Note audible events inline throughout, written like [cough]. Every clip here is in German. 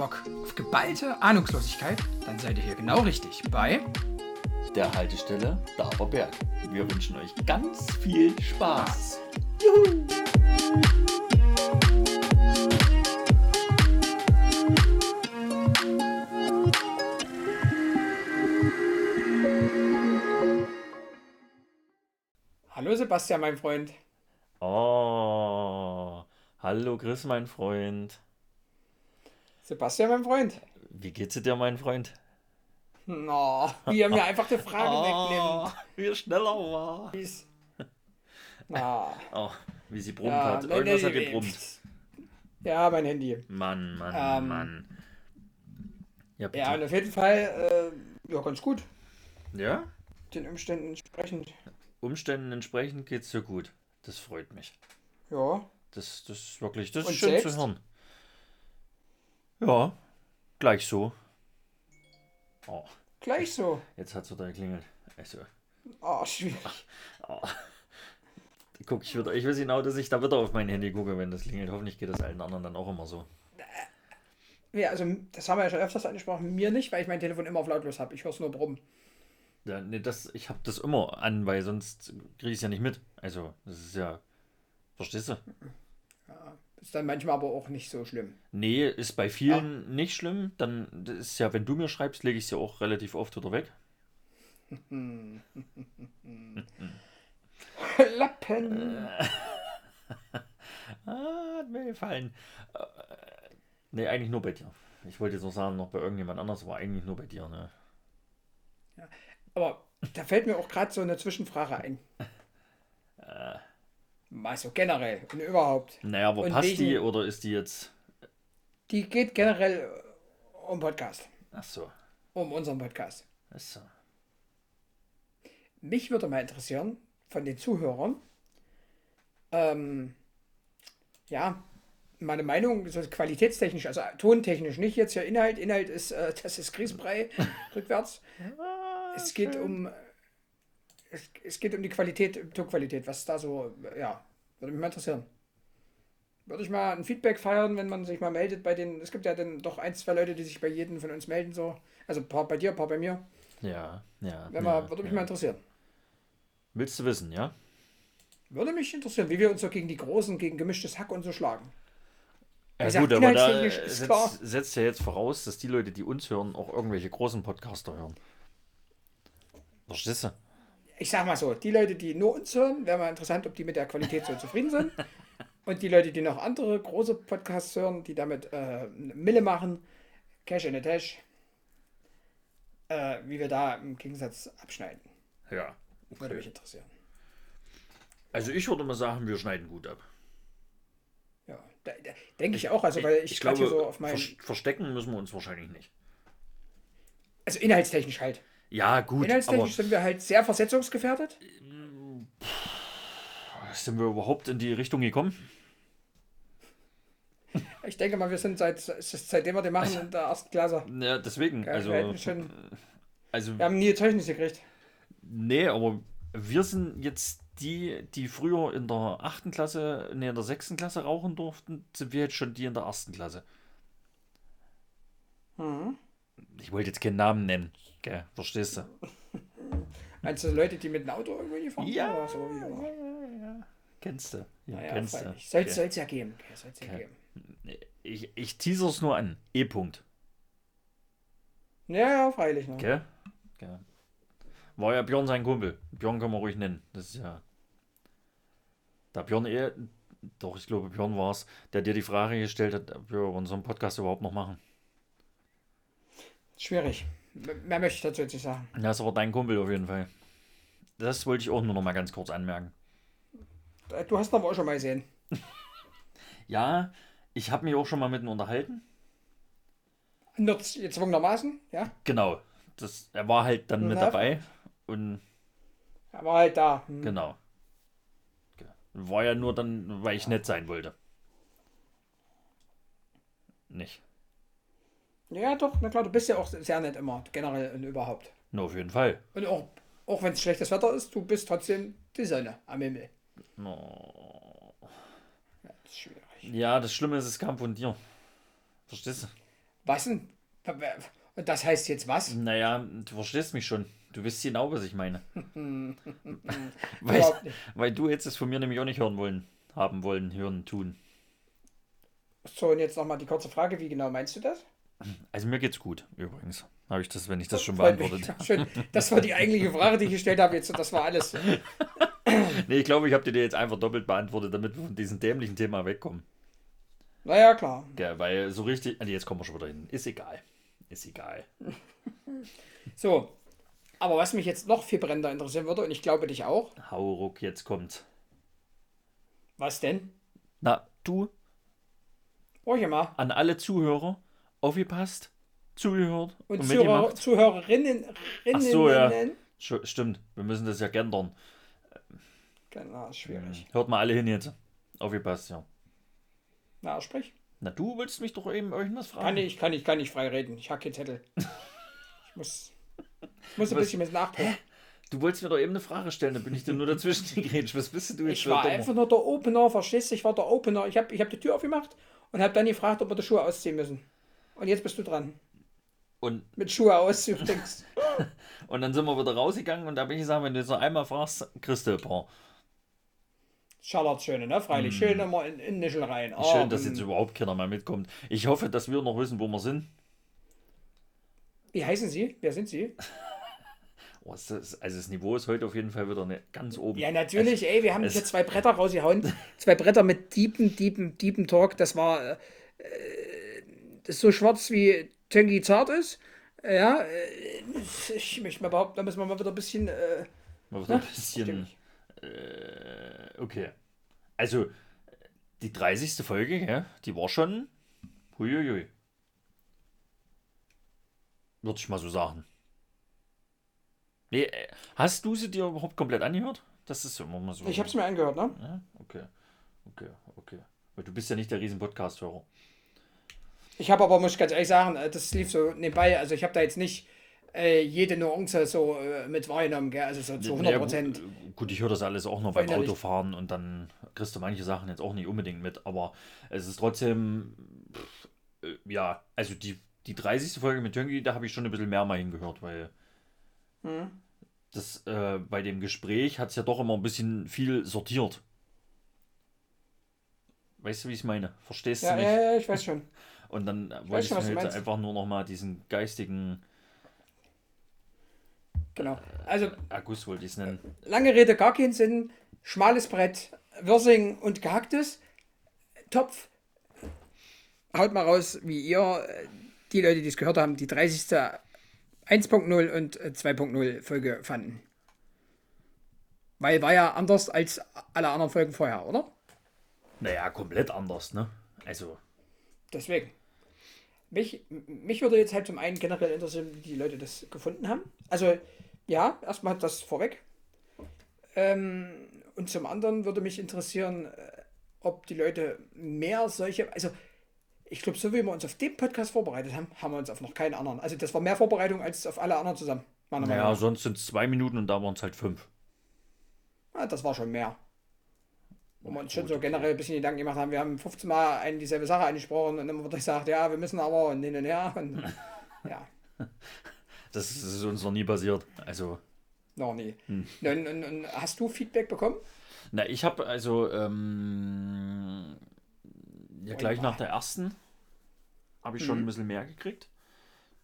Bock auf geballte Ahnungslosigkeit? Dann seid ihr hier genau richtig bei der Haltestelle Daberberg. Wir wünschen euch ganz viel Spaß. Juhu! Hallo Sebastian, mein Freund. Oh, hallo Chris, mein Freund. Sebastian, mein Freund. Wie geht's dir, mein Freund? No, wie er mir einfach die Frage oh, wegnimmt. Wie er schneller war. Wie's? Na. Oh, wie sie brummt ja, hat. Irgendwas hat gebrummt. Ja, mein Handy. Mann, Mann, ähm, Mann. Ja, bitte. ja, und auf jeden Fall, äh, ja, ganz gut. Ja? Den Umständen entsprechend. Umständen entsprechend geht's dir gut. Das freut mich. Ja. Das, das ist wirklich, das ist schön selbst? zu hören. Ja, gleich so. Oh. Gleich so. Jetzt hat es wieder geklingelt. Also. Oh, schwierig. Oh. Guck, ich, wieder, ich weiß genau, dass ich da wieder auf mein Handy gucke, wenn das klingelt. Hoffentlich geht das allen anderen dann auch immer so. Ja, also das haben wir ja schon öfters angesprochen. Mir nicht, weil ich mein Telefon immer auf lautlos habe. Ich höre es nur brummen. Ja, nee, das, ich habe das immer an, weil sonst kriege ich es ja nicht mit. Also, das ist ja. Verstehst du? Ja, ist dann manchmal aber auch nicht so schlimm. Nee, ist bei vielen ja. nicht schlimm. Dann ist ja, wenn du mir schreibst, lege ich es ja auch relativ oft wieder weg. [laughs] Lappen! [laughs] ah, hat mir gefallen. Äh, nee, eigentlich nur bei dir. Ich wollte jetzt noch sagen, noch bei irgendjemand anders, aber eigentlich nur bei dir, ne? Ja, aber da fällt mir auch gerade so eine Zwischenfrage ein. [laughs] Äh. Mal so generell und überhaupt. Naja, aber und passt welchen, die oder ist die jetzt. Die geht generell um Podcast. Ach so. Um unseren Podcast. Ach so. Mich würde mal interessieren, von den Zuhörern, ähm, ja, meine Meinung, so qualitätstechnisch, also tontechnisch nicht jetzt ja Inhalt. Inhalt ist, äh, [laughs] das ist Grießbrei [laughs] rückwärts. es geht schön. um es, es, geht um die Qualität, Tonqualität, was da so, ja, würde mich mal interessieren. Würde ich mal ein Feedback feiern, wenn man sich mal meldet bei den, es gibt ja dann doch ein, zwei Leute, die sich bei jedem von uns melden, so. Also ein paar bei dir, ein paar bei mir. Ja, ja. Wenn ja, würde mich ja. mal interessieren. Willst du wissen, ja? Würde mich interessieren, wie wir uns so gegen die Großen, gegen gemischtes Hack und so schlagen. Ja, also gut, aber da setzt, setzt ja jetzt voraus, dass die Leute, die uns hören, auch irgendwelche großen Podcaster hören. Verstehst du? Ich sag mal so, die Leute, die nur uns hören, wäre mal interessant, ob die mit der Qualität so zufrieden sind. [laughs] Und die Leute, die noch andere große Podcasts hören, die damit äh, Mille machen, Cash in the Tash, äh, wie wir da im Gegensatz abschneiden. Ja. Okay. Würde mich interessieren. Also ich würde mal sagen, wir schneiden gut ab. Ja, da, da denke ich auch. Also, weil ich, ich glaube, so auf meinen... verstecken müssen wir uns wahrscheinlich nicht. Also inhaltstechnisch halt. Ja, gut. Inhaltstechnisch sind wir halt sehr versetzungsgefährdet. Sind wir überhaupt in die Richtung gekommen? Ich denke mal, wir sind seit, seitdem wir den machen in der ersten Klasse. Ja, deswegen. Ja, also, wir, schon, also, wir haben nie Zeugnis gekriegt. Nee, aber wir sind jetzt die, die früher in der achten Klasse, nee, in der sechsten Klasse rauchen durften, sind wir jetzt schon die in der ersten Klasse. Mhm. Ich wollte jetzt keinen Namen nennen. Gell, verstehst du? [laughs] Meinst du Leute, die mit dem Auto irgendwie gefahren ja, oder so? Ja, ja, ja. Kennst du. Ja, naja, kennst du. Soll es okay. ja geben. Okay, soll's okay. ja geben. Ich, ich teaser es nur an. E-Punkt. Ja, ja, freilich. Ne? Okay. okay. War ja Björn sein Kumpel. Björn kann man ruhig nennen. Das ist ja. Da Björn eh. Doch, ich glaube, Björn war es, der dir die Frage gestellt hat, ob wir unseren Podcast überhaupt noch machen. Schwierig. Mehr möchte ich dazu jetzt nicht sagen. Das war dein Kumpel auf jeden Fall. Das wollte ich auch nur noch mal ganz kurz anmerken. Du hast ihn aber auch schon mal gesehen. [laughs] ja, ich habe mich auch schon mal mit ihm unterhalten. Nur gezwungenermaßen, ja? Genau. Das, er war halt dann mit dabei und. Er war halt da. Hm. Genau. War ja nur dann, weil ich nett sein wollte. Nicht. Ja, doch, na klar, du bist ja auch sehr nett immer, generell und überhaupt. Na, auf jeden Fall. Und auch, auch wenn es schlechtes Wetter ist, du bist trotzdem die Sonne am Himmel. No. Ja, das ist schwierig. Ja, das Schlimme ist, es kam von dir. Verstehst du? Was denn? Und das heißt jetzt was? Naja, du verstehst mich schon. Du wisst genau, was ich meine. [laughs] weil, weil du jetzt es von mir nämlich auch nicht hören wollen, haben wollen, hören, tun. So, und jetzt nochmal die kurze Frage, wie genau meinst du das? Also mir geht's gut, übrigens. Habe ich das, wenn ich das schon Freut mich. beantwortet. [laughs] Schön. Das war die eigentliche Frage, die ich gestellt habe. Jetzt, das war alles. [laughs] Nee, ich glaube, ich habe dir die jetzt einfach doppelt beantwortet, damit wir von diesem dämlichen Thema wegkommen. Naja, klar. Ja, weil so richtig. Ah, nee, jetzt kommen wir schon wieder hin. Ist egal. Ist egal. [laughs] So. Aber was mich jetzt noch viel brennender interessieren würde, und ich glaube dich auch, Hauruck, jetzt kommt. was denn? Na, du, Ruhig mal. an alle Zuhörer, aufgepasst, zugehört Und, und, Zuhörer. Zuhörerinnen. Ach so, ja. Stimmt, wir müssen das ja gendern. Genau, ist schwierig. Hört mal alle hin jetzt. Aufgepasst, ja. Na, sprich. Na, du wolltest mich doch eben irgendwas fragen. Kann ich, kann ich, kann ich frei reden. Ich keinen Zettel. Ich muss, ich muss ein Was? bisschen mit nachdenken. Du wolltest mir doch eben eine Frage stellen, da bin ich dir nur dazwischen [laughs] gegrätscht. Was bist du jetzt Ich war einfach nur der Opener, verstehst du? Ich war der Opener. Ich habe ich hab die Tür aufgemacht und habe dann gefragt, ob wir die Schuhe ausziehen müssen. Und jetzt bist du dran. Und, Mit Schuhe ausziehen übrigens. [laughs] und dann sind wir wieder rausgegangen und da bin ich gesagt, wenn du jetzt noch einmal fragst, kriegst du ein paar. Charlotte schöne, ne? Freilich. Schön immer in, in Nischel rein. Oh. Schön, dass mm. jetzt überhaupt keiner mehr mitkommt. Ich hoffe, dass wir noch wissen, wo wir sind. Wie heißen Sie? Wer sind Sie? [laughs] Oh, ist das, also das Niveau ist heute auf jeden Fall wieder eine, ganz oben. Ja, natürlich, ey, wir haben es- hier zwei Bretter rausgehauen. [laughs] Zwei Bretter mit deepen, deepen, deepen Talk. Das war äh, ist so schwarz wie Töngi zart ist. Ja, äh, ich möchte mal behaupten, da müssen wir mal wieder ein bisschen. Äh, Mal wieder ein ne? bisschen. Äh, okay. Also, die 30. Folge, ja, die war schon. Huiuiui. Würde ich mal so sagen. Nee, äh, hast du sie dir überhaupt komplett angehört? Das ist immer mal so. ich habe es mir angehört, ne? Ja, okay. Okay, okay. Weil du bist ja nicht der riesen Podcast-Hörer. Ich habe aber, muss ich ganz ehrlich sagen, äh, das lief so nebenbei. Also, ich habe da jetzt nicht äh, jede Nuance so äh, mit wahrgenommen, gell? Also, so zu 100 Ja, Prozent. gut, gut, ich höre das alles auch noch beim. Autofahren und dann kriegst du manche Sachen jetzt auch nicht unbedingt mit, aber es ist trotzdem, äh, ja, also die, die 30. Folge mit Jöngi, da habe ich schon ein bisschen mehr mal hingehört, weil Hm. das äh, bei dem Gespräch hat es ja doch immer ein bisschen viel sortiert. Weißt du, wie ich es meine? Verstehst Ja, du mich? ja, ja, ich weiß schon. [laughs] Und dann äh, weiß wollte ich schon, meinst. einfach nur noch mal diesen geistigen Genau. Also, Akkus wollte ich es nennen. lange Rede, gar keinen Sinn. Schmales Brett, Würsing und gehacktes. Topf. Haut mal raus, wie ihr, äh, die Leute, die es gehört haben, die 30. 1.0 und äh, 2.0 Folge fanden. Weil war ja anders als alle anderen Folgen vorher, oder? Naja, komplett anders, ne? Also, Deswegen. Mich, mich würde jetzt halt zum einen generell interessieren, wie die Leute das gefunden haben. Also, ja, erstmal das vorweg. Ähm, und zum anderen würde mich interessieren, äh, ob die Leute mehr solche. Also, ich glaube, so wie wir uns auf den Podcast vorbereitet haben, haben wir uns auf noch keinen anderen. Also, das war mehr Vorbereitung als auf alle anderen zusammen. Meiner naja, sonst sind es zwei Minuten und da waren es halt fünf. Ah, das war schon mehr. Wo wir uns schon so generell ein bisschen Gedanken gemacht haben. Wir haben 15 Mal eine dieselbe Sache angesprochen und dann wurde gesagt, ja, wir müssen aber und hin und her. Und, [laughs] ja, Das ist uns noch nie passiert. Also, noch nie. Hm. Und, und, und hast du Feedback bekommen? na, ich habe also, ähm, ja, gleich nach der ersten habe ich schon Mhm. ein bisschen mehr gekriegt.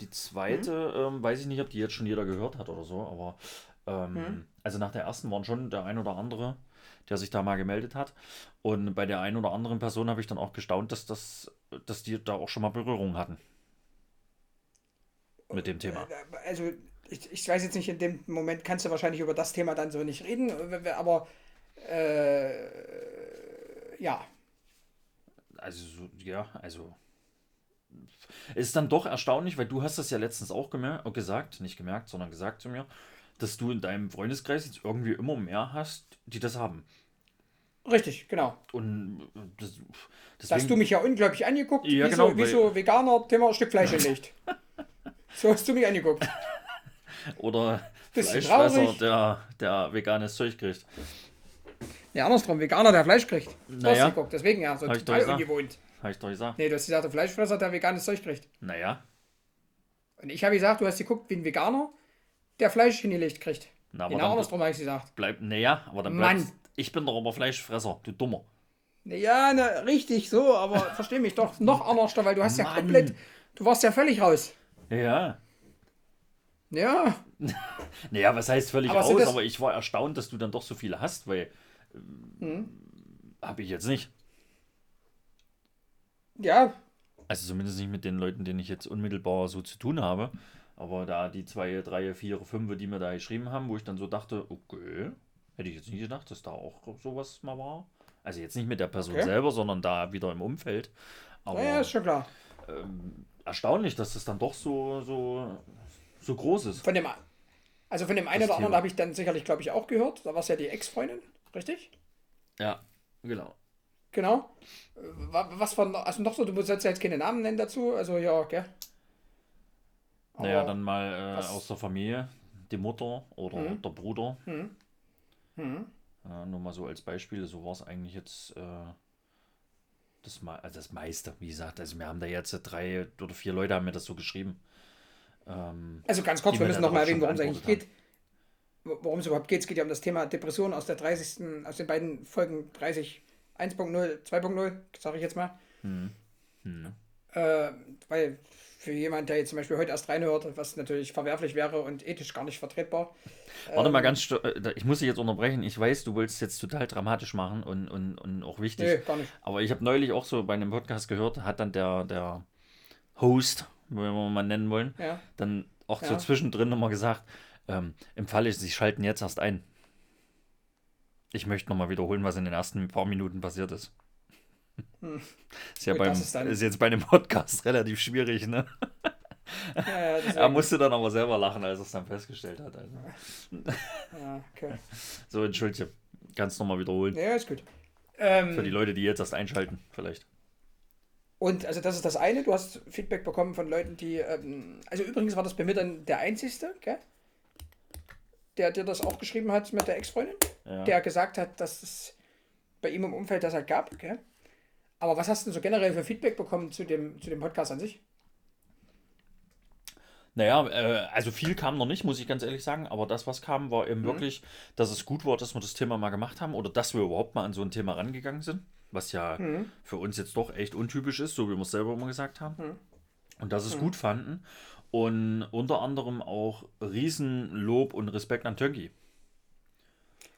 Die zweite, ähm, weiß ich nicht, ob die jetzt schon jeder gehört hat oder so, aber ähm, Mhm. also nach der ersten waren schon der ein oder andere, der sich da mal gemeldet hat. Und bei der einen oder anderen Person habe ich dann auch gestaunt, dass das, dass die da auch schon mal Berührung hatten. Mit dem Thema. Also, ich, ich weiß jetzt nicht, in dem Moment kannst du wahrscheinlich über das Thema dann so nicht reden, aber äh, ja, Also, so- ja, also. Es ist dann doch erstaunlich, weil du hast das ja letztens auch äh, gesagt, nicht gemerkt, sondern gesagt zu mir, dass du in deinem Freundeskreis jetzt irgendwie immer mehr hast, die das haben. richtig, genau. Und äh, das, Da deswegen, hast du mich ja unglaublich angeguckt, Ja, wie, genau, so, wie so Veganer, Thema Stück Fleisch gelegt. [laughs] so hast du mich angeguckt. oder Fleischfresser, der, der veganes Zeug kriegt. Ja, andersrum, Veganer, der Fleisch kriegt. Naja. geguckt, deswegen ja, so Hab total ungewohnt. Habe ich doch gesagt. Nee, du hast gesagt, der Fleischfresser, der veganes Zeug kriegt. Naja. Und ich habe gesagt, du hast geguckt, wie ein Veganer, der Fleisch hingelegt kriegt. Na, aber Genau andersrum habe ich gesagt. bleibt. Naja, aber dann Mann. bleibt. Ich bin doch aber Fleischfresser, du Dummer. Ja, ne, richtig so, aber [laughs] versteh mich doch noch anders, weil du hast ja Mann. komplett, du warst ja völlig raus. Ja. Ja, [laughs] Naja, was heißt völlig Aber raus, aber ich war erstaunt, dass du dann doch so viele hast, weil. Hm. Habe ich jetzt nicht. ja, Also zumindest nicht mit den Leuten, denen ich jetzt unmittelbar so zu tun habe. Aber da die zwei, drei, vier, fünf, die mir da geschrieben haben, wo ich dann so dachte, okay, hätte ich jetzt nicht gedacht, dass da auch sowas mal war. Also jetzt nicht mit der Person Okay. selber, sondern da wieder im Umfeld. Aber ja, ist schon klar. erstaunlich, dass das dann doch so, so, so groß ist. Von dem, also von dem einen Das oder anderen habe ich dann sicherlich, glaube ich, auch gehört. Da war es ja die Ex-Freundin, richtig? Ja, genau. Genau. Äh, wa- Was noch, also noch so, du ja jetzt keine Namen nennen dazu, also ja, gell? Naja, dann mal äh, aus der Familie, die Mutter oder Mhm. der Bruder. Mhm. Ja, nur mal so als Beispiel, so war es eigentlich jetzt äh, das, Me- also das meiste, wie gesagt. Also wir haben da jetzt drei oder vier Leute haben mir das so geschrieben. Ähm, Also ganz kurz, wir müssen dann noch mal auch schon erwähnen, worum es eigentlich beantwortet geht. Wo- Worum es überhaupt geht. Es geht ja um das Thema Depression aus der 30. aus den beiden Folgen 30 1.0, 2.0, sage ich jetzt mal. hm. Äh, weil für jemand, der jetzt zum Beispiel heute erst reinhört, was natürlich verwerflich wäre und ethisch gar nicht vertretbar. Warte mal ähm, ganz, sto- äh, ich muss dich jetzt unterbrechen. Ich weiß, du willst jetzt total dramatisch machen und, und, und auch wichtig. Nee, gar nicht. Aber ich habe neulich auch so bei einem Podcast gehört, hat dann der, der Host, wenn wir mal nennen wollen, Ja. dann auch so Ja. zwischendrin nochmal gesagt, ähm, im Falle, Sie schalten jetzt erst ein. Ich möchte nochmal wiederholen, was in den ersten paar Minuten passiert ist. Ist ja Gut, beim, das ist ist jetzt bei einem Podcast [laughs] relativ schwierig, ne? Ja, ja. Er musste dann aber selber lachen, als er es dann festgestellt hat. Also. ja, okay. [laughs] So, entschuldige. Kannst nochmal wiederholen. Ja, ist gut. Ähm, Für die Leute, die jetzt erst einschalten, vielleicht. Und also das ist das eine, du hast Feedback bekommen von Leuten, die, ähm, also übrigens war das bei mir dann der Einzige, gell? der dir das auch geschrieben hat mit der Ex-Freundin, Ja. der gesagt hat, dass es bei ihm im Umfeld das halt gab, gell? Aber was hast du denn so generell für Feedback bekommen zu dem, zu dem Podcast an sich? Naja, äh, also viel kam noch nicht, muss ich ganz ehrlich sagen, aber das, was kam, war Mhm. eben wirklich, dass es gut war, dass wir das Thema mal gemacht haben oder dass wir überhaupt mal an so ein Thema rangegangen sind, was ja Mhm. für uns jetzt doch echt untypisch ist, so wie wir es selber immer gesagt haben. Mhm. Und dass es gut fanden und unter anderem auch Riesenlob und Respekt an Tönki.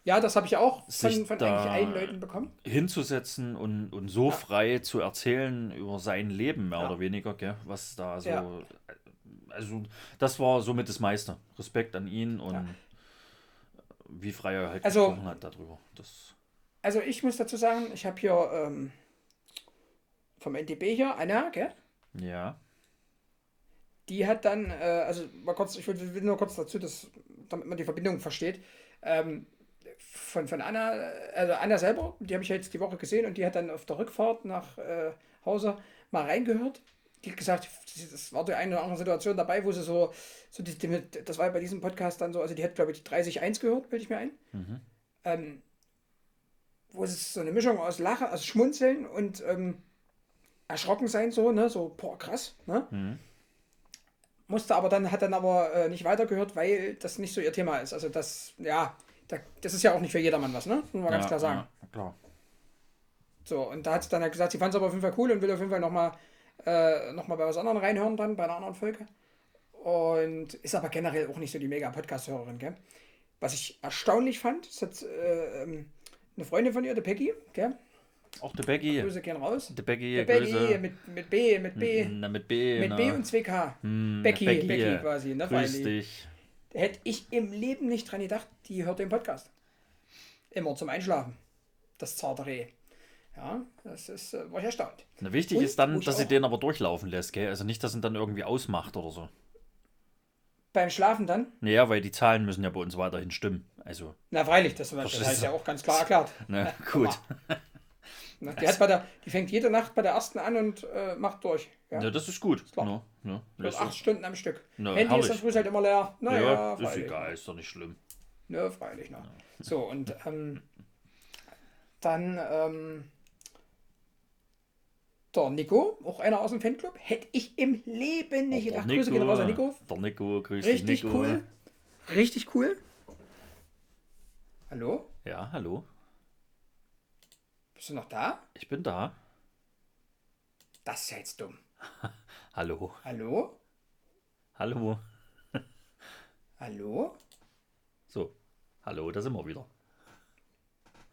Ja, das habe ich auch von, von eigentlich allen Leuten bekommen. hinzusetzen und, und so Ja. frei zu erzählen über sein Leben, mehr Ja. oder weniger, gell? was da so. Ja. Also, das war somit das meiste. Respekt an ihn und wie frei er halt Also- gesprochen hat darüber. Das, Also ich muss dazu sagen, ich habe hier ähm, vom NDB hier, Anna, gell? ja. Die hat dann, äh, also mal kurz, ich will, will nur kurz dazu, dass, damit man die Verbindung versteht. Ähm, von, von Anna, also Anna selber, die habe ich jetzt die Woche gesehen und die hat dann auf der Rückfahrt nach äh, Hause mal reingehört. Die hat gesagt, das war die eine oder andere Situation dabei, wo sie so, so die, die, das war ja bei diesem Podcast dann so, also die hat, glaube ich, 30.1 gehört, bilde ich mir ein. Mhm. Ähm, wo es so eine Mischung aus Lache, aus Schmunzeln und ähm, erschrocken sein, so, ne, so, boah, krass, ne? Mhm. musste aber dann, hat dann aber äh, nicht weitergehört, weil das nicht so ihr Thema ist. Also das, ja, das ist ja auch nicht für jedermann was, ne? Muss man ganz ja, klar sagen. Ja, klar. So, und da hat sie dann halt gesagt, sie fand es aber auf jeden Fall cool und will auf jeden Fall nochmal äh, noch mal bei was anderem reinhören dann, bei einer anderen Folge. Und ist aber generell auch nicht so die mega Podcast-Hörerin, gell? Was ich erstaunlich fand, ist jetzt äh, ähm, eine Freundin von ihr, der Peggy, gell? Auch der Becky. Grüße gehen raus. Der Becky, Der Peggy Grüße. mit, mit B, mit B, Na, mit B. mit na. B und 2K. Hm, Becky, Becky, Becky quasi, ne, Grüß dich. Hätte ich im Leben nicht dran gedacht, die hört den Podcast. Immer zum Einschlafen. Das zarte Reh. Ja, das ist, äh, war ich erstaunt. Na, wichtig Und ist dann, dass sie den aber durchlaufen lässt, gell? Also nicht, dass ihn dann irgendwie ausmacht oder so. Beim Schlafen dann, Naja, weil die Zahlen müssen ja bei uns weiterhin stimmen. Also, na freilich, das, das du? ja auch ganz klar erklärt. [laughs] ne, gut. Ne, Die, hat bei der, die fängt jede Nacht bei der ersten an und äh, macht durch. Ja? Ja, das ist gut. Ja, ja, Ich glaub, ist acht Stunden am Stück. Na, Handy herrlich. ist dann früh halt immer leer. ja, Naja, ist freilich. egal, ist doch nicht schlimm. Ne, freilich. Ne. So, und ähm, dann, ähm, der Nico, auch einer aus dem Fanclub, hätte ich im Leben nicht gedacht. Grüße gehen raus an Nico. Der Nico, grüß Richtig Nico. cool. Richtig cool. Hallo? Ja, hallo. Bist du noch da? Ich bin da. Das ist ja jetzt dumm. [laughs] Hallo. Hallo? Hallo. Hallo? So. Hallo, da sind wir wieder.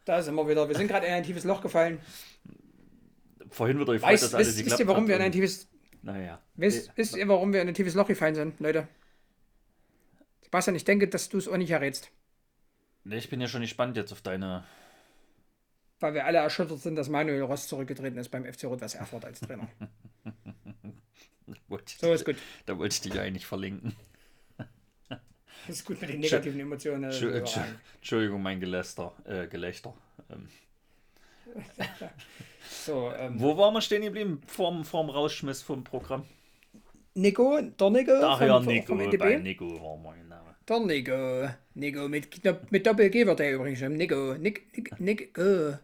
Da sind wir wieder. Wir sind gerade in ein tiefes Loch gefallen. Vorhin wieder gefreut, Weißt, dass alles wisst, geklappt wisst ihr, warum wir in ein tiefes Naja. wisst, wisst ihr, warum wir in ein tiefes Loch gefallen sind, Leute? Sebastian, ich denke, dass du es auch nicht errätst. Ich bin ja schon gespannt jetzt auf deine. Weil wir alle erschüttert sind, dass Manuel Ross zurückgetreten ist beim FC Rot-Weiß Erfurt als Trainer. [laughs] So ist gut. Da wollte ich dich eigentlich verlinken. Das ist gut mit den negativen Emotionen. Entschuldigung, mein Geläster. Äh, Gelächter. Ähm, [laughs] So, ähm, wo waren wir stehen geblieben? Vorm, vorm Rausschmiss vom Programm. Nico, der Nico Ach vom, ja, Nico. vom Bei. Nico war mein Name. Der Nico. Nico mit, mit Doppel-G wird er übrigens schon. Nico. Nick, Nick, Nico.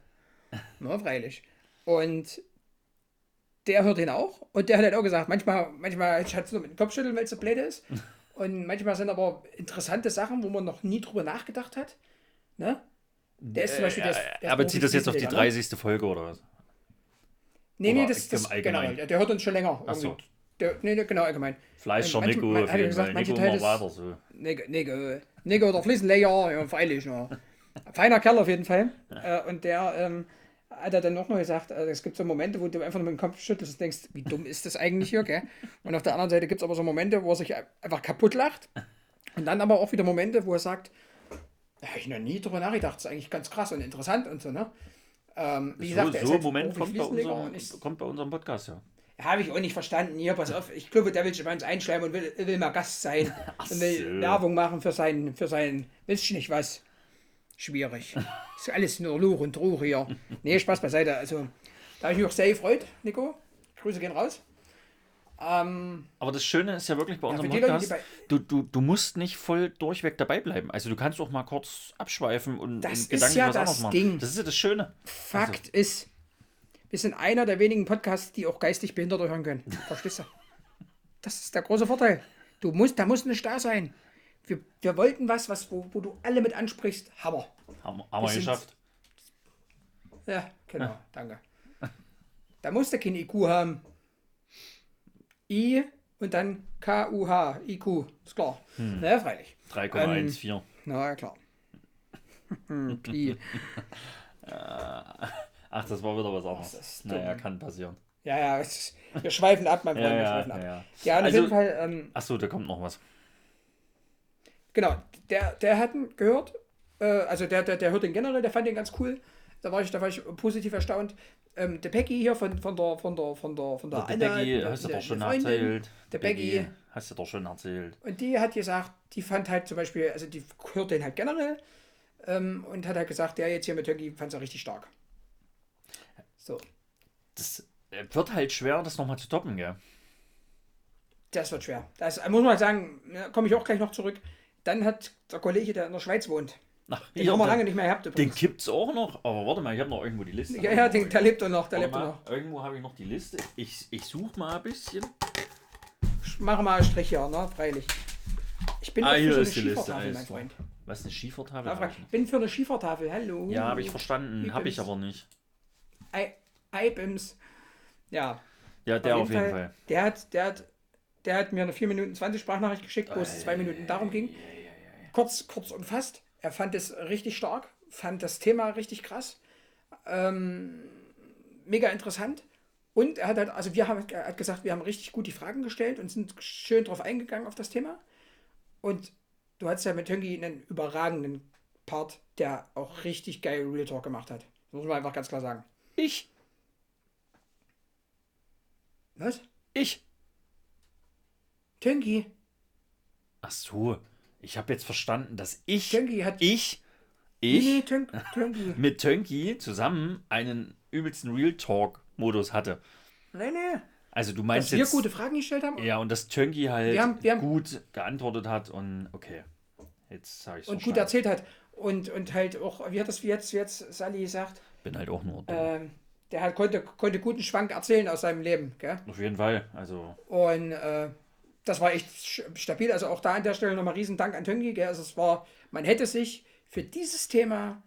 Na, freilich. Und der hört ihn auch. Und der hat halt auch gesagt, manchmal, manchmal hat es nur mit dem Kopfschütteln, weil es so blöd ist. Und manchmal sind aber interessante Sachen, wo man noch nie drüber nachgedacht hat. Ne? Der ist zum Beispiel der, der Er bezieht das jetzt auf die Berufswissenschaftler, ne? 30. Folge oder was? Nee, nee, das, Allgemeinen? generell. Der hört uns schon länger. Ach so. Der, nee, nee, genau, allgemein. Manche- Nico man- auf hat jeden gesagt, Fall. manche Teile weiter so. Nico, Nico, Nico der Fliesenleger, ja, freilich. Ja. Feiner Kerl auf jeden Fall. Äh, und der ähm, hat er dann noch mal gesagt, äh, es gibt so Momente, wo du einfach nur mit dem Kopf schüttelst und denkst, wie dumm ist das eigentlich hier, gell? Und auf der anderen Seite gibt es aber so Momente, wo er sich einfach kaputt lacht. Und dann aber auch wieder Momente, wo er sagt, da habe ich noch nie drüber nachgedacht, das ist eigentlich ganz krass und interessant und so, ne? Ähm, wie So, gesagt, so ein Moment kommt bei, unserem, kommt bei unserem Podcast, ja. Habe ich auch nicht verstanden. Hier, pass auf, ich glaube, der will sich bei uns einschleimen und will, will mal Gast sein. [laughs] und will so. Werbung machen für sein, für sein, wisst ihr nicht was. Schwierig. [laughs] Ist alles nur Luch und Truch hier. Nee, Spaß beiseite. Also, da habe ich mich auch sehr gefreut, Nico. Grüße gehen raus. Ähm, Aber das Schöne ist ja wirklich bei unserem Leute, Podcast, die du, du, du musst nicht voll durchweg dabei bleiben. Also du kannst auch mal kurz abschweifen und, Das und ist gedanklich ja was das anderes machen. Ding. Das ist ja das Schöne. Fakt ist, wir sind einer der wenigen Podcasts, die auch geistig Behinderte hören können. [laughs] Verstehst du? Das ist der große Vorteil. Du musst, da muss nicht da sein. Wir, wir wollten was, was wo, wo du alle mit ansprichst. Hammer. Haben wir sind- geschafft. Ja, genau, danke. Da musst du kein IQ haben. I und dann K-U-H, IQ, ist klar. Hm. Na, freilich. 3,14. Na ja, klar. [laughs] Pi. [laughs] Ach, das war wieder was anderes. Naja, kann passieren. Ja, ja, es ist, wir schweifen ab, mein Freund, Ja, wir ja, schweifen ab. ja, ja. Ja, und Also- auf jeden Fall, ähm, Achso, da kommt noch was. genau, der, der hat ihn gehört, äh, also der, der, der hört den generell, der fand den ganz cool. Da war ich, da war ich positiv erstaunt. Ähm, der Becky hier von, von der, von der, von der, von der, Der Anna, Becky, die- hast du doch schon Freundin, erzählt. Der Becky. Hast du doch schon erzählt. Und die hat gesagt, die fand halt zum Beispiel, also die hört den halt generell ähm, und hat halt gesagt, der jetzt hier mit Turkey fand sie richtig stark. So, Das äh, wird halt schwer, das nochmal zu toppen, gell? das wird schwer. Das muss man sagen, da komme ich auch gleich noch zurück. Dann hat der Kollege, der in der Schweiz wohnt, Ach, den hier, haben wir lange den, nicht mehr gehabt den übrigens. gibt's auch noch. Aber warte mal, ich habe noch irgendwo die Liste. Ja, ja, den, der lebt doch noch, der lebt mal, noch. Irgendwo habe ich noch die Liste. Ich, ich suche mal ein bisschen. Ich mache mal einen Strich hier, ne, freilich. Ich bin Ah, auch für hier so eine ist die Liste. Mein. Freund. Was ist eine Schiefertafel? Frei- ich bin für eine Schiefertafel, hallo. Ja, habe ich verstanden. Habe ich aber nicht. Eibims. Ja, Ja, der auf jeden Fall. Der hat, der hat, der hat mir eine 4 Minuten 20 Sprachnachricht geschickt, wo es zwei Minuten darum ging. Kurz, kurz und fast. Er fand es richtig stark, fand das Thema richtig krass. Ähm, mega interessant. Und er hat halt, also wir haben, er hat gesagt, wir haben richtig gut die Fragen gestellt und sind schön drauf eingegangen auf das Thema. Und du hattest ja mit Töngi einen überragenden Part, der auch richtig geil Real Talk gemacht hat. Das muss man einfach ganz klar sagen. Ich. Was? Ich. Töngi. Ach so. Ich habe jetzt verstanden, dass ich. Töngi hat. Ich. Ich. nee, Tön- Töngi. [laughs] mit Tönki zusammen einen übelsten Real Talk-Modus hatte. Nee, nee. Also du Dass meinst wir jetzt. gute Fragen gestellt haben Ja, und dass Tönki halt Wir haben- wir haben- gut geantwortet hat und okay. Jetzt habe ich und gut erzählt hat. Und, und halt auch, wie hat das wie jetzt, wie jetzt Sally gesagt, Bin halt auch nur ähm, der hat, konnte, konnte guten Schwank erzählen aus seinem Leben. Gell? Auf jeden Fall. Also, Und äh, das war echt stabil. Also auch da an der Stelle nochmal riesen Dank an Töngi. Gell? Also es war, man hätte sich für dieses Thema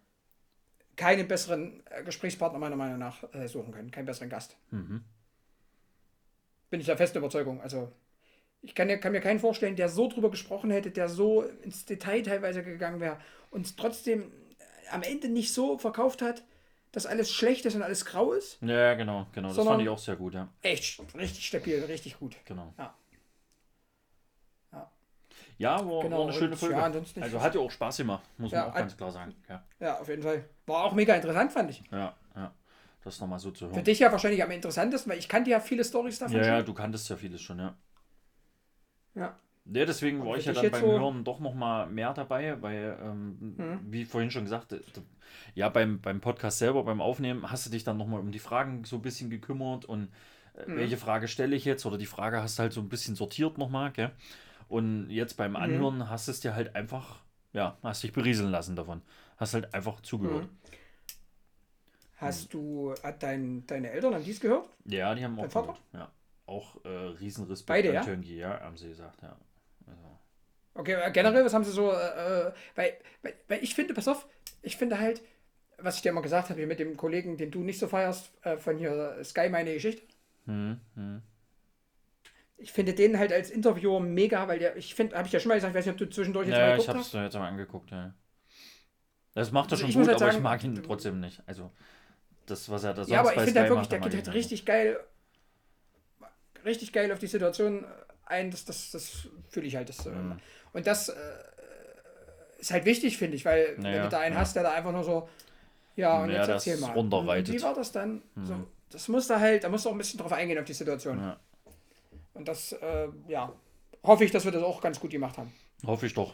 keinen besseren äh, Gesprächspartner meiner Meinung nach äh, suchen können. Keinen besseren Gast. mhm. Bin ich der festen Überzeugung. Also ich kann, kann mir keinen vorstellen, der so drüber gesprochen hätte, der so ins Detail teilweise gegangen wäre und trotzdem äh, am Ende nicht so verkauft hat, dass alles schlecht ist und alles grau ist. ja, genau, genau. Das fand ich auch sehr gut, ja. Echt richtig stabil, richtig gut. Genau. Ja. Ja. Ja, war, Genau, war eine schöne Folge. ja, also hat ja auch Spaß gemacht, muss Ja, man auch ganz klar sagen. Ja, Ja, auf jeden Fall. War auch mega interessant, fand ich. ja, ja. Das nochmal so zu Für hören. dich ja wahrscheinlich am interessantesten, weil ich kannte ja viele Stories davon Ja, ja, schon. du kanntest ja vieles schon, ja. Ja. Ja, deswegen war ich ja dann beim so- Hören doch noch mal mehr dabei, weil, ähm, Mhm. wie vorhin schon gesagt, äh, ja, beim, beim Podcast selber, beim Aufnehmen, hast du dich dann noch mal um die Fragen so ein bisschen gekümmert und äh, Mhm. welche Frage stelle ich jetzt oder die Frage hast du halt so ein bisschen sortiert noch mal, gell? Und jetzt Mhm. beim Anhören hast du es dir halt einfach, ja, hast dich berieseln lassen davon. Hast halt einfach zugehört. Mhm. Hast du, hat dein, deine Eltern, haben die es gehört? Ja, die haben auch Dein Vater? gehört, ja. Auch äh, Riesenrespekt Beide, an ja? Tönki, ja, haben sie gesagt, ja. Okay, äh, generell, was haben sie so, äh, äh, weil, weil, weil ich finde, pass auf, ich finde halt, was ich dir immer gesagt habe, hier mit dem Kollegen, den du nicht so feierst, äh, von hier Sky, meine Geschichte, hm, hm. ich finde den halt als Interviewer mega, weil der, ich finde, habe ich ja schon mal gesagt, ich weiß nicht, ob du zwischendurch jetzt Ja, mal ich geguckt hab's hast. mir jetzt mal angeguckt, ja. Das macht er Also schon ich gut, halt aber ich sagen, mag ihn trotzdem nicht. Also, das, was er da sonst Ja, aber ich finde halt wirklich, macht, der geht ich halt richtig geil, richtig geil auf die Situation ein. Das, das, das fühle ich halt. Das, Mhm. äh, und das äh, ist halt wichtig, finde ich, weil wenn Naja, du da einen ja. hast, der da einfach nur so, ja, und Ja, jetzt erzähl mal. runterreitet. Wie war das dann? Mhm. So, das muss da halt, da musst du auch ein bisschen drauf eingehen auf die Situation. Ja, Und das, äh, ja, hoffe ich, dass wir das auch ganz gut gemacht haben. hoffe ich doch.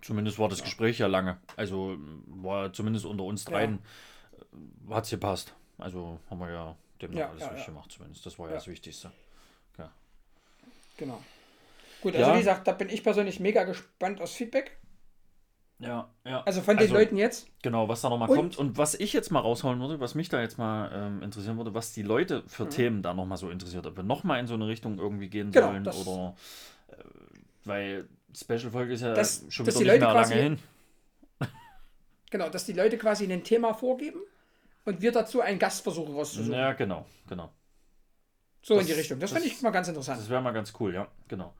Zumindest war das Gespräch ja lange. Also war zumindest unter uns dreien äh, hat es gepasst. Also haben wir ja demnach Ja, alles ja, richtig ja. gemacht zumindest. Das war ja, Ja. das Wichtigste. Genau. Gut, also Ja. wie gesagt, da bin ich persönlich mega gespannt aufs Feedback. Ja, ja. Also von den Also- Leuten jetzt. Genau, was da nochmal kommt. Und was ich jetzt mal rausholen würde, was mich da jetzt mal ähm, interessieren würde, was die Leute für Mhm. Themen da nochmal so interessiert. Ob wir nochmal in so eine Richtung irgendwie gehen Genau, sollen das- oder. Äh, weil Special-Folge ist ja Dass- schon wieder nicht Leute mehr quasi- lange hin. [laughs] Genau, dass die Leute quasi ein Thema vorgeben und wir dazu einen Gast versuchen rauszusuchen. Ja, genau, genau. So in Das- die Richtung. Das, das- finde ich mal ganz interessant. Das wäre mal ganz cool, ja, genau.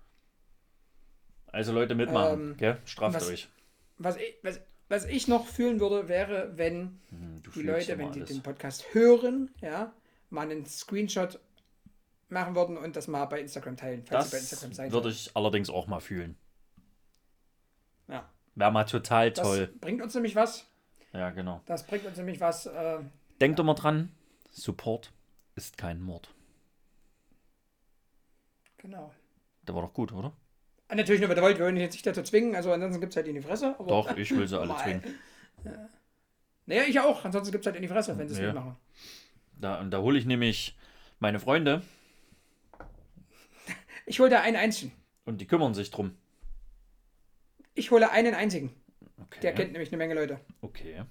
Also Leute mitmachen, Ähm, gell? Straft was- euch. Was ich, was, was ich noch fühlen würde, wäre, wenn Hm, die Leute, wenn sie alles. den Podcast hören, ja, mal einen Screenshot machen würden und das mal bei Instagram teilen, falls bei Instagram Das sein würde ich allerdings auch mal fühlen. Ja. Wäre mal total Das toll. bringt uns nämlich was. Ja, genau. Das bringt uns nämlich was. Äh, Denkt immer dran, Support ist kein Mord. Genau. Der war doch gut, oder? Ah, natürlich nur, wenn ihr wollt, wir wollen jetzt nicht dazu zwingen, also ansonsten gibt es halt in die Fresse. Doch, ich will sie alle zwingen. Naja, ich auch. Ansonsten gibt es halt in die Fresse, wenn sie es Ja. nicht machen. Da, und da hole ich nämlich meine Freunde Ich hole da einen einzigen. und die kümmern sich drum. Ich hole einen einzigen. Okay. Der kennt nämlich eine Menge Leute. Okay.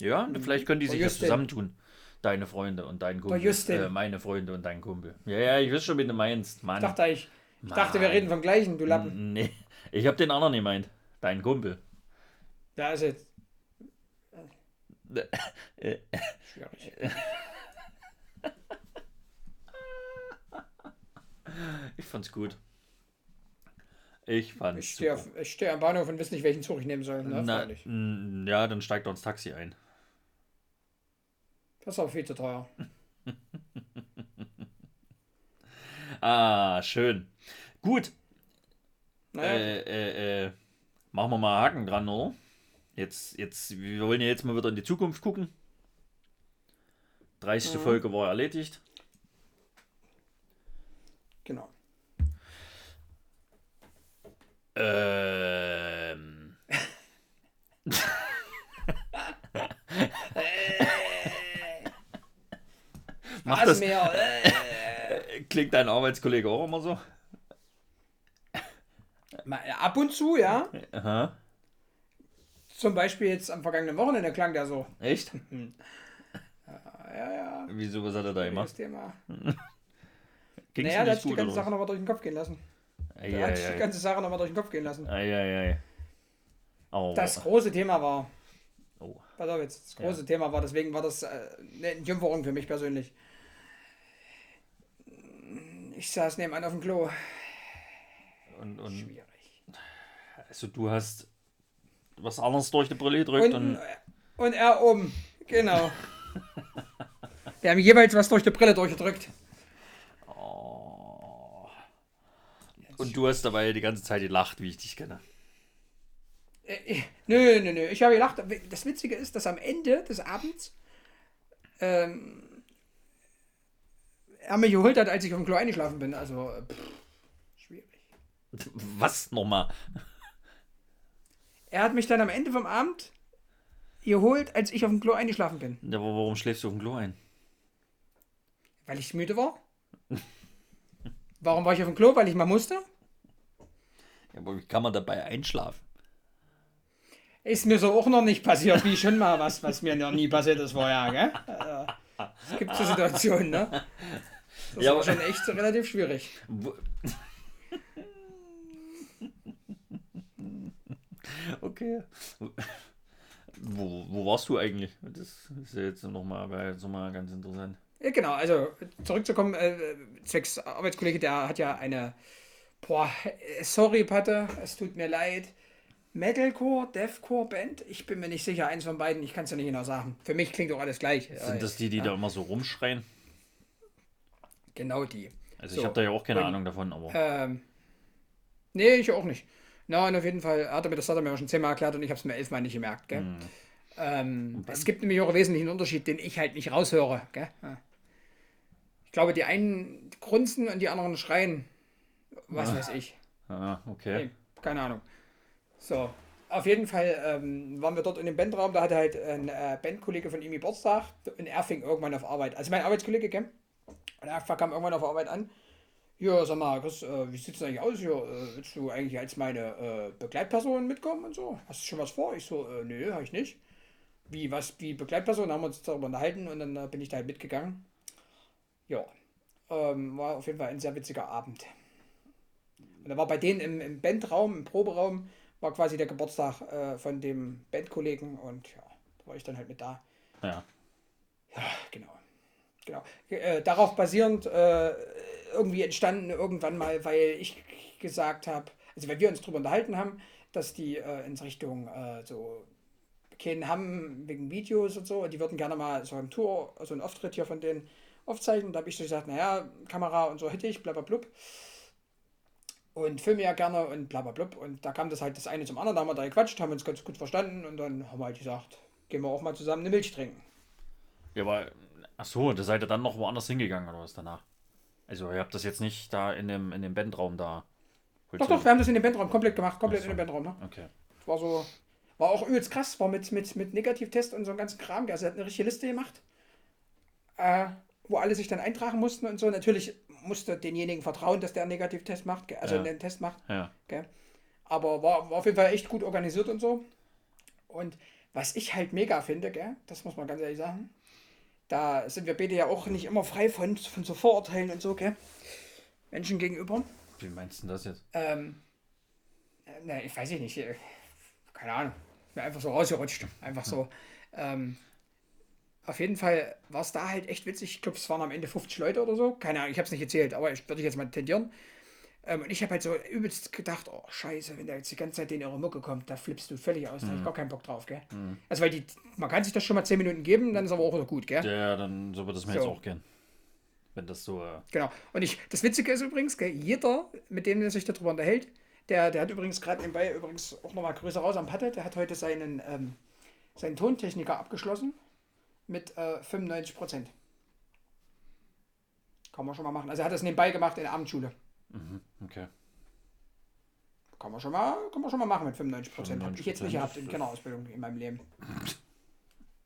Ja, vielleicht können die Der sich ja Justin. zusammentun. Deine Freunde und dein Kumpel. Justin. Äh, meine Freunde und dein Kumpel. Ja, ja, ich weiß schon, wie du meinst. Mann. Ich dachte, ich, ich dachte wir reden vom gleichen, du Lappen. Nee, ich habe den anderen gemeint. Dein Kumpel. Da ist jetzt. Schwierig. [laughs] Ich fand's gut. Ich fand's Ich stehe stehe am Bahnhof und weiß nicht, welchen Zug ich nehmen soll. Ne? Na, ja, dann steigt doch ins Taxi ein. Das ist aber viel zu teuer. [laughs] Ah, schön. Gut. Naja, Äh, äh, äh, machen wir mal Haken dran, oder? Jetzt, jetzt, wir wollen ja jetzt mal wieder in die Zukunft gucken. 30. Mhm. Folge war erledigt. genau. Ähm. [laughs] [laughs] Macht das, Rasenmäher. [laughs] klingt dein Arbeitskollege auch immer so? Ab und zu, ja. Aha. Zum Beispiel jetzt am vergangenen Wochenende klang der so. Echt? [laughs] ja, ja. Wieso, was hat er da Das gemacht? Thema. [laughs] Ging's Naja, der hat die ganze Sache nochmal durch den Kopf gehen lassen. was? Der hat sich die ganze Sache nochmal durch den Kopf gehen lassen. Eieiei. Aber Das große Thema war, oh. pass auf jetzt, das große Thema war, deswegen war das äh, eine Entjungferung für mich persönlich. Ich saß nebenan auf dem Klo. Und, und Schwierig. also du hast was anderes durch die Brille gedrückt Und, und, und er oben. Genau. [laughs] Wir haben jeweils was durch die Brille durchgedrückt. oh. und du hast dabei die ganze Zeit gelacht, wie ich dich kenne. Äh, Nö, nö, nö. Ich habe gelacht. Das Witzige ist, dass am Ende des Abends ähm, er mich geholt hat, als ich auf dem Klo eingeschlafen bin. Also, pff, schwierig. Was nochmal? Er hat mich dann am Ende vom Abend geholt, als ich auf dem Klo eingeschlafen bin. Ja, aber warum schläfst du auf dem Klo ein? Weil ich müde war. [laughs] Warum war ich auf dem Klo? Weil ich mal musste. Ja, aber wie kann man dabei einschlafen? Ist mir so auch noch nicht passiert, wie schon mal was, was mir noch nie passiert ist vorher, gell? [laughs] Es gibt so Situationen, ne? [laughs] Das Ja, war schon echt so relativ schwierig. [laughs] Okay. Wo, wo warst du eigentlich? Das ist ja jetzt nochmal noch mal ganz interessant. Ja, genau, also zurückzukommen, äh, zwecks Arbeitskollege, der hat ja eine, boah, äh, sorry Patte, es tut mir leid, Metalcore, Deathcore Band, ich bin mir nicht sicher, eins von beiden, ich kann es ja nicht genau sagen. Für mich klingt auch alles gleich. Sind das die, die da immer so rumschreien? Genau die. Also So. ich habe da ja auch keine Und- Ahnung davon, aber Ähm, nee, ich auch nicht. Na, und auf jeden Fall hat er mir das hat er mir auch schon zehnmal erklärt und ich habe es mir elfmal nicht gemerkt. Gell? Hm. Ähm, es gibt nämlich auch einen wesentlichen Unterschied, den ich halt nicht raushöre. Gell? Ja. Ich glaube, die einen grunzen und die anderen schreien. Was weiß ich. ah, okay. Nee, keine Ahnung. So, auf jeden Fall ähm, waren wir dort in dem Bandraum. Da hatte halt ein äh, Bandkollege von ihm Geburtstag und er fing irgendwann auf Arbeit. Also mein Arbeitskollege, gell? Und er kam irgendwann auf Arbeit an. Ja, sag mal, Chris, äh, wie sieht's denn eigentlich aus hier? Äh, willst du eigentlich als meine äh, Begleitperson mitkommen und so? Hast du schon was vor? Ich so, äh, nö, habe ich nicht. Wie, was, wie Begleitperson? Haben wir uns darüber unterhalten und dann äh, bin ich da halt mitgegangen. Ja, ähm, war auf jeden Fall ein sehr witziger Abend. Und da war bei denen im, im Bandraum, im Proberaum, war quasi der Geburtstag äh, von dem Bandkollegen und ja, da war ich dann halt mit da. Ja. Ja, genau. Genau. Äh, darauf basierend äh, irgendwie entstanden irgendwann mal, weil ich gesagt habe, also weil wir uns darüber unterhalten haben, dass die äh, in Richtung äh, so keinen haben wegen Videos und so, und die würden gerne mal so ein Tour, so einen Auftritt hier von denen aufzeichnen. Da habe ich so gesagt, naja, Kamera und so hätte ich, blablabla. Und filme ja gerne und blablabla. Und da kam das halt das eine zum anderen, da haben wir da gequatscht, haben uns ganz gut verstanden und dann haben wir halt gesagt, gehen wir auch mal zusammen eine Milch trinken. Ja, aber, ach so, da seid ihr dann noch woanders hingegangen oder was danach? Also ihr habt das jetzt nicht da in dem, in dem Bandraum da. Doch, doch, wir haben das in dem Bandraum komplett gemacht, komplett so. in dem Bandraum. Ne? Okay. Das war so, war auch übelst krass, war mit, mit, mit Negativtest und so einem ganzen Kram. Also er hat eine richtige Liste gemacht, äh, wo alle sich dann eintragen mussten und so. Natürlich musste denjenigen vertrauen, dass der einen Negativtest macht, also Ja. einen Test macht. Ja. Aber war, war auf jeden Fall echt gut organisiert und so. Und was ich halt mega finde, gell? das muss man ganz ehrlich sagen, da sind wir beide ja auch nicht immer frei von, von so Vorurteilen und so, gell? Menschen gegenüber. Wie meinst du denn das jetzt? Ähm, äh, ne, ich weiß nicht, äh, keine Ahnung, mir einfach so rausgerutscht, einfach so. Ähm, auf jeden Fall war es da halt echt witzig. Ich glaube, es waren am Ende 50 Leute oder so. Keine Ahnung, ich habe es nicht gezählt, aber ich würde jetzt mal tendieren. Ähm, und ich habe halt so übelst gedacht, oh scheiße, wenn da jetzt die ganze Zeit in ihre Mucke kommt, da flippst du völlig aus, da habe ich gar keinen Bock drauf, gell? Also weil die, man kann sich das schon mal 10 Minuten geben, dann ist aber auch wieder gut, gell? Ja, dann so wird es mir So. jetzt auch gehen. Wenn das so. Äh, Genau. Und ich, das Witzige ist übrigens, gell, jeder, mit dem der sich darüber unterhält, der, der hat übrigens gerade nebenbei übrigens auch nochmal größer raus am Patte, der hat heute seinen, ähm, seinen Tontechniker abgeschlossen mit äh, 95 Prozent. Kann man schon mal machen. Also er hat das nebenbei gemacht in der Abendschule. okay. Kann man schon mal, kann man schon mal machen mit 95 Prozent. Habe ich jetzt nicht 95%, gehabt in Kinderausbildung in meinem Leben.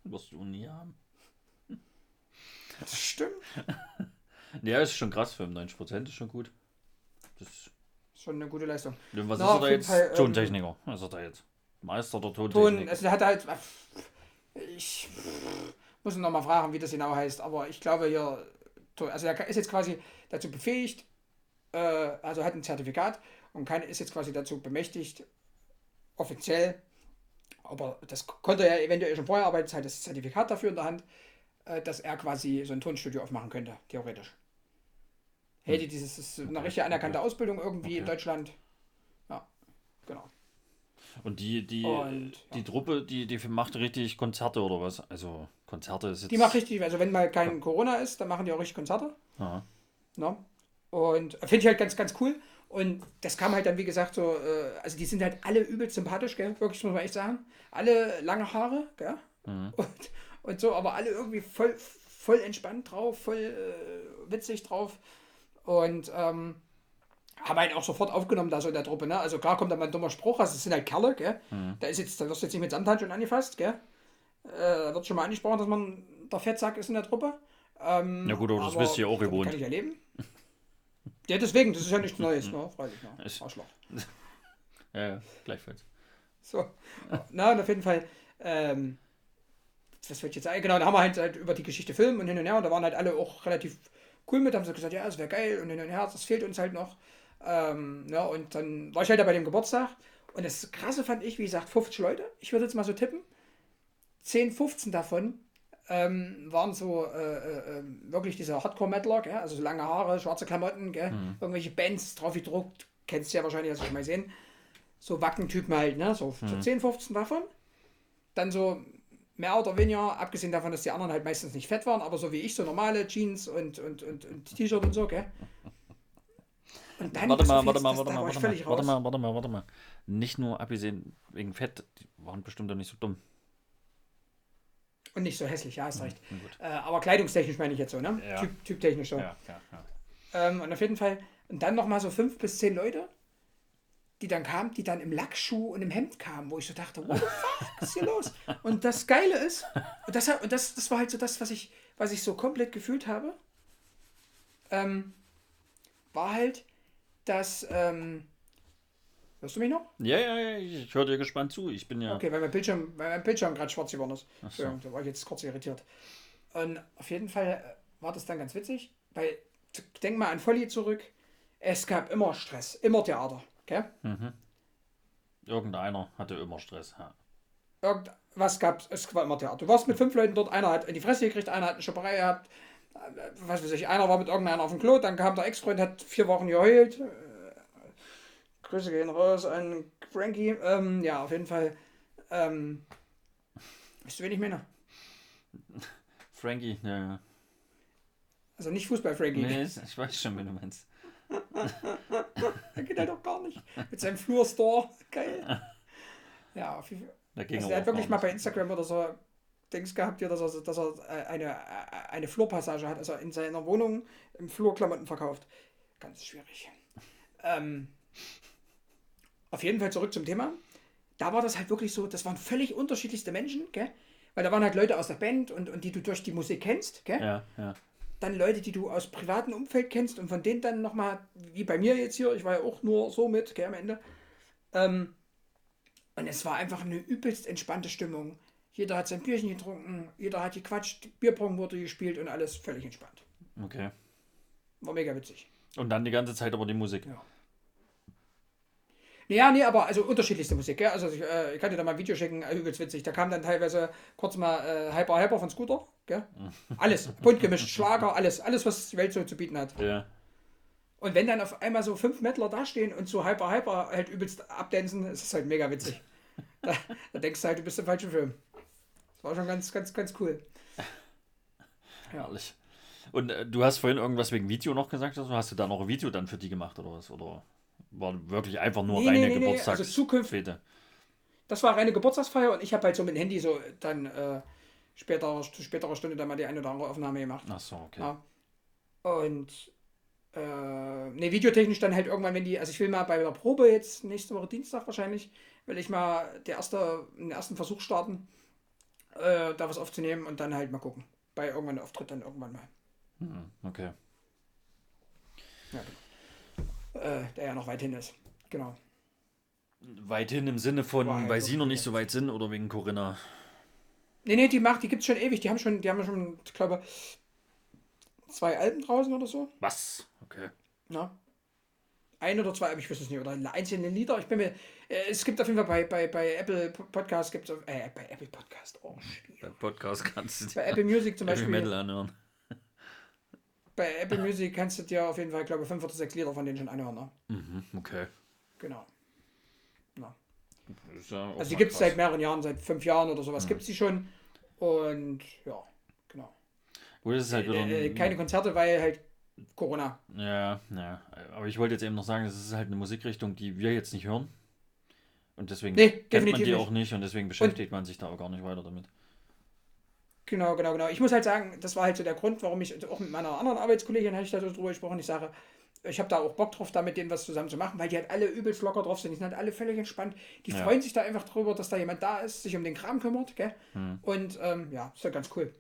Wirst du nie haben. Das stimmt. [laughs] Ja, ist schon krass, 95% ist schon gut. Das, Schon eine gute Leistung. was Na, ist er da jetzt? Fall, ähm, Tontechniker. Was ist er da jetzt? Meister der Ton, Tontechnik. also der hat halt. Ich Muss noch mal fragen, wie das genau heißt. Aber ich glaube hier, also er ist jetzt quasi dazu befähigt, äh, also hat ein Zertifikat und kann, ist jetzt quasi dazu bemächtigt, offiziell, aber das konnte er eventuell schon vorher, aber jetzt hat das Zertifikat dafür in der Hand, äh, dass er quasi so ein Tonstudio aufmachen könnte, theoretisch. Hätte hm. dieses ist eine okay. richtig anerkannte okay. Ausbildung irgendwie okay. in Deutschland. Ja, genau. Und die, die, und, die ja. Truppe, die, die macht richtig Konzerte oder was? Also Konzerte ist jetzt. Die macht richtig, also wenn mal kein Corona ist, dann machen die auch richtig Konzerte. Aha. No? Und finde ich halt ganz, ganz cool. Und das kam halt dann, wie gesagt, so, äh, also die sind halt alle übelst sympathisch, gell? Wirklich, muss man echt sagen. Alle lange Haare, gell? Mhm. [laughs] Und, und so, aber alle irgendwie voll, voll entspannt drauf, voll äh, witzig drauf. Und ähm, haben halt auch sofort aufgenommen da so in der Truppe, ne? Also klar kommt da mal ein dummer Spruch, also es sind halt Kerle, gell? Mhm. Da ist jetzt, da wirst du jetzt nicht mit Samthandschuhen angefasst, gell? Äh, da wird schon mal angesprochen, dass man der Fettsack ist in der Truppe. Ähm, ja gut, aber das wisst ihr auch gewohnt. Kann ich erleben. [laughs] Ja, deswegen, das ist ja nichts Neues, ne? Freilich, ne? Arschloch. [laughs] ja, ja, gleichfalls. So. Na, und auf jeden Fall, ähm, was wird jetzt Genau, da haben wir halt, halt, über die Geschichte filmen und hin und her und da waren halt alle auch relativ cool mit, haben sie gesagt, ja, das wäre geil und hin und her, das fehlt uns halt noch. Ähm, ja, und dann war ich halt da bei dem Geburtstag und das Krasse fand ich, wie gesagt, 50 Leute, ich würde jetzt mal so tippen, 10, 15 davon ähm, waren so äh, äh, ähm, wirklich diese Hardcore-Metaler, also so lange Haare, schwarze Klamotten, mhm. irgendwelche Bands drauf gedruckt, kennst du ja wahrscheinlich, hast du schon mal sehen. So Wackentypen halt, ne? so, mhm. so 10, 15 davon. Dann so mehr oder weniger, abgesehen davon, dass die anderen halt meistens nicht fett waren, aber so wie ich, so normale Jeans und, und, und, und T-Shirt und so, gell? Und dann warte mal, warte mal, warte mal, warte mal, warte mal, warte mal, warte mal. Nicht nur abgesehen wegen Fett, die waren bestimmt doch nicht so dumm. Und nicht so hässlich, ja, hast recht. Äh, aber kleidungstechnisch meine ich jetzt so, ne? Ja. Typ, typtechnisch so. Ja, ja, ja. Ähm, und auf jeden Fall, und dann nochmal so fünf bis zehn Leute, die dann kamen, die dann im Lackschuh und im Hemd kamen, wo ich so dachte, what the fuck, was ist hier los? Und das Geile ist, und das, und das, das war halt so das, was ich, was ich so komplett gefühlt habe, ähm, war halt, dass ähm, Hörst du mich noch? Ja, ja, ja, ich höre dir gespannt zu. Ich bin ja. Okay, weil mein Bildschirm, weil mein Bildschirm gerade schwarz geworden ist. Ach so. Da war ich jetzt kurz irritiert. Und auf jeden Fall äh, war das dann ganz witzig, weil denk mal an Folli zurück. Es gab immer Stress, immer Theater. Okay? Mhm. Irgendeiner hatte immer Stress. Ja. Irgendwas gab es, es war immer Theater. Du warst mit fünf Leuten dort, einer hat in die Fresse gekriegt, einer hat eine Schopperei gehabt, was weiß ich, einer war mit irgendeiner auf dem Klo, dann kam der Ex-Freund, hat vier Wochen geheult, Grüße gehen raus an Frankie. Ähm, ja, auf jeden Fall. Ähm, du, wen ich meine? Frankie, ja. Also nicht Fußball-Frankie. Nee, ich weiß schon, wen du meinst. [laughs] er geht halt doch gar nicht. Mit seinem Flurstore. Geil. [laughs] Ja, auf jeden Fall. Also er hat wirklich mal bei Instagram oder so Dings gehabt, hier, dass er, dass er äh, eine, äh, eine Flurpassage hat, also in seiner Wohnung im Flur Klamotten verkauft. Ganz schwierig. Ähm, auf jeden Fall zurück zum Thema. Da war das halt wirklich so, das waren völlig unterschiedlichste Menschen, gell? Weil da waren halt Leute aus der Band und, und die du durch die Musik kennst, gell? Ja, ja. Dann Leute, die du aus privatem Umfeld kennst und von denen dann nochmal, wie bei mir jetzt hier, ich war ja auch nur so mit, gell, am Ende. Ähm, und es war einfach eine übelst entspannte Stimmung. Jeder hat sein Bierchen getrunken, jeder hat gequatscht, Bierpong wurde gespielt und alles völlig entspannt. Okay. War mega witzig. Und dann die ganze Zeit aber die Musik. Ja. Ja, nee, aber also unterschiedlichste Musik, gell? Also ich, äh, ich kann dir da mal ein Video schicken, äh, übelst witzig. Da kam dann teilweise kurz mal äh, Hyper Hyper von Scooter, gell? [laughs] Alles, bunt gemischt, Schlager, alles, alles, was die Welt so zu bieten hat. Ja. Und wenn dann auf einmal so fünf Mettler dastehen und so Hyper Hyper halt übelst abdancen, ist es halt mega witzig. [laughs] da, da, denkst du halt, du bist im falschen Film. War schon ganz, ganz, ganz cool. Herrlich. Und äh, du hast vorhin irgendwas wegen Video noch gesagt, also hast du da noch ein Video dann für die gemacht oder was? Oder? War wirklich einfach nur nee, reine nee, nee, Geburtstags also Zukunft. Das war reine Geburtstagsfeier und ich habe halt so mit dem Handy so dann äh, später, zu späterer Stunde dann mal die eine oder andere Aufnahme gemacht. Ach so, okay. Ja. Und äh, ne, videotechnisch dann halt irgendwann, wenn die, also ich will mal bei der Probe jetzt nächste Woche Dienstag wahrscheinlich, will ich mal der erste, den ersten Versuch starten, äh, da was aufzunehmen und dann halt mal gucken. Bei irgendwann Auftritt dann irgendwann mal. Hm, okay. Ja, genau äh, der ja noch weit hin ist. Genau. Weit hin im Sinne von, weil sie noch nicht so weit sind oder wegen Corinna? Nee, nee, die macht, die gibt's schon ewig. Die haben schon, die haben schon, ich glaube, zwei Alben draußen oder so. Was? Okay. Ja. Ein oder zwei, aber ich weiß es nicht. Oder einzelne Lieder. Ich bin mir. Äh, es gibt auf jeden Fall bei, bei, bei Apple Podcast gibt es äh, bei Apple Podcast. Oh, schwierig. Der Podcast kannst du Bei Apple Music zum Beispiel. Metal anhören. Bei Apple Music kannst du dir auf jeden Fall, glaube ich, fünf oder sechs Lieder von denen schon anhören. Ne? Mhm, okay. Genau. Ist ja Also die gibt es seit mehreren Jahren, seit fünf Jahren oder sowas gibt es die schon. Und ja, genau. Gut, ist halt wieder ein, Äh, keine Konzerte, weil halt Corona. Ja, ja. Aber ich wollte jetzt eben noch sagen, es ist halt eine Musikrichtung, die wir jetzt nicht hören. Und deswegen Nee, kennt man die nicht. auch nicht und deswegen beschäftigt man sich da auch gar nicht weiter damit. Genau, genau, genau. Ich muss halt sagen, das war halt so der Grund, warum ich, auch mit meiner anderen Arbeitskollegin hatte ich da so drüber gesprochen. Ich sage, ich habe da auch Bock drauf, da mit denen was zusammen zu machen, weil die halt alle übelst locker drauf sind. Die sind halt alle völlig entspannt. Die Ja. freuen sich da einfach drüber, dass da jemand da ist, sich um den Kram kümmert, gell? Hm. Und ähm, ja, ist ja ganz cool.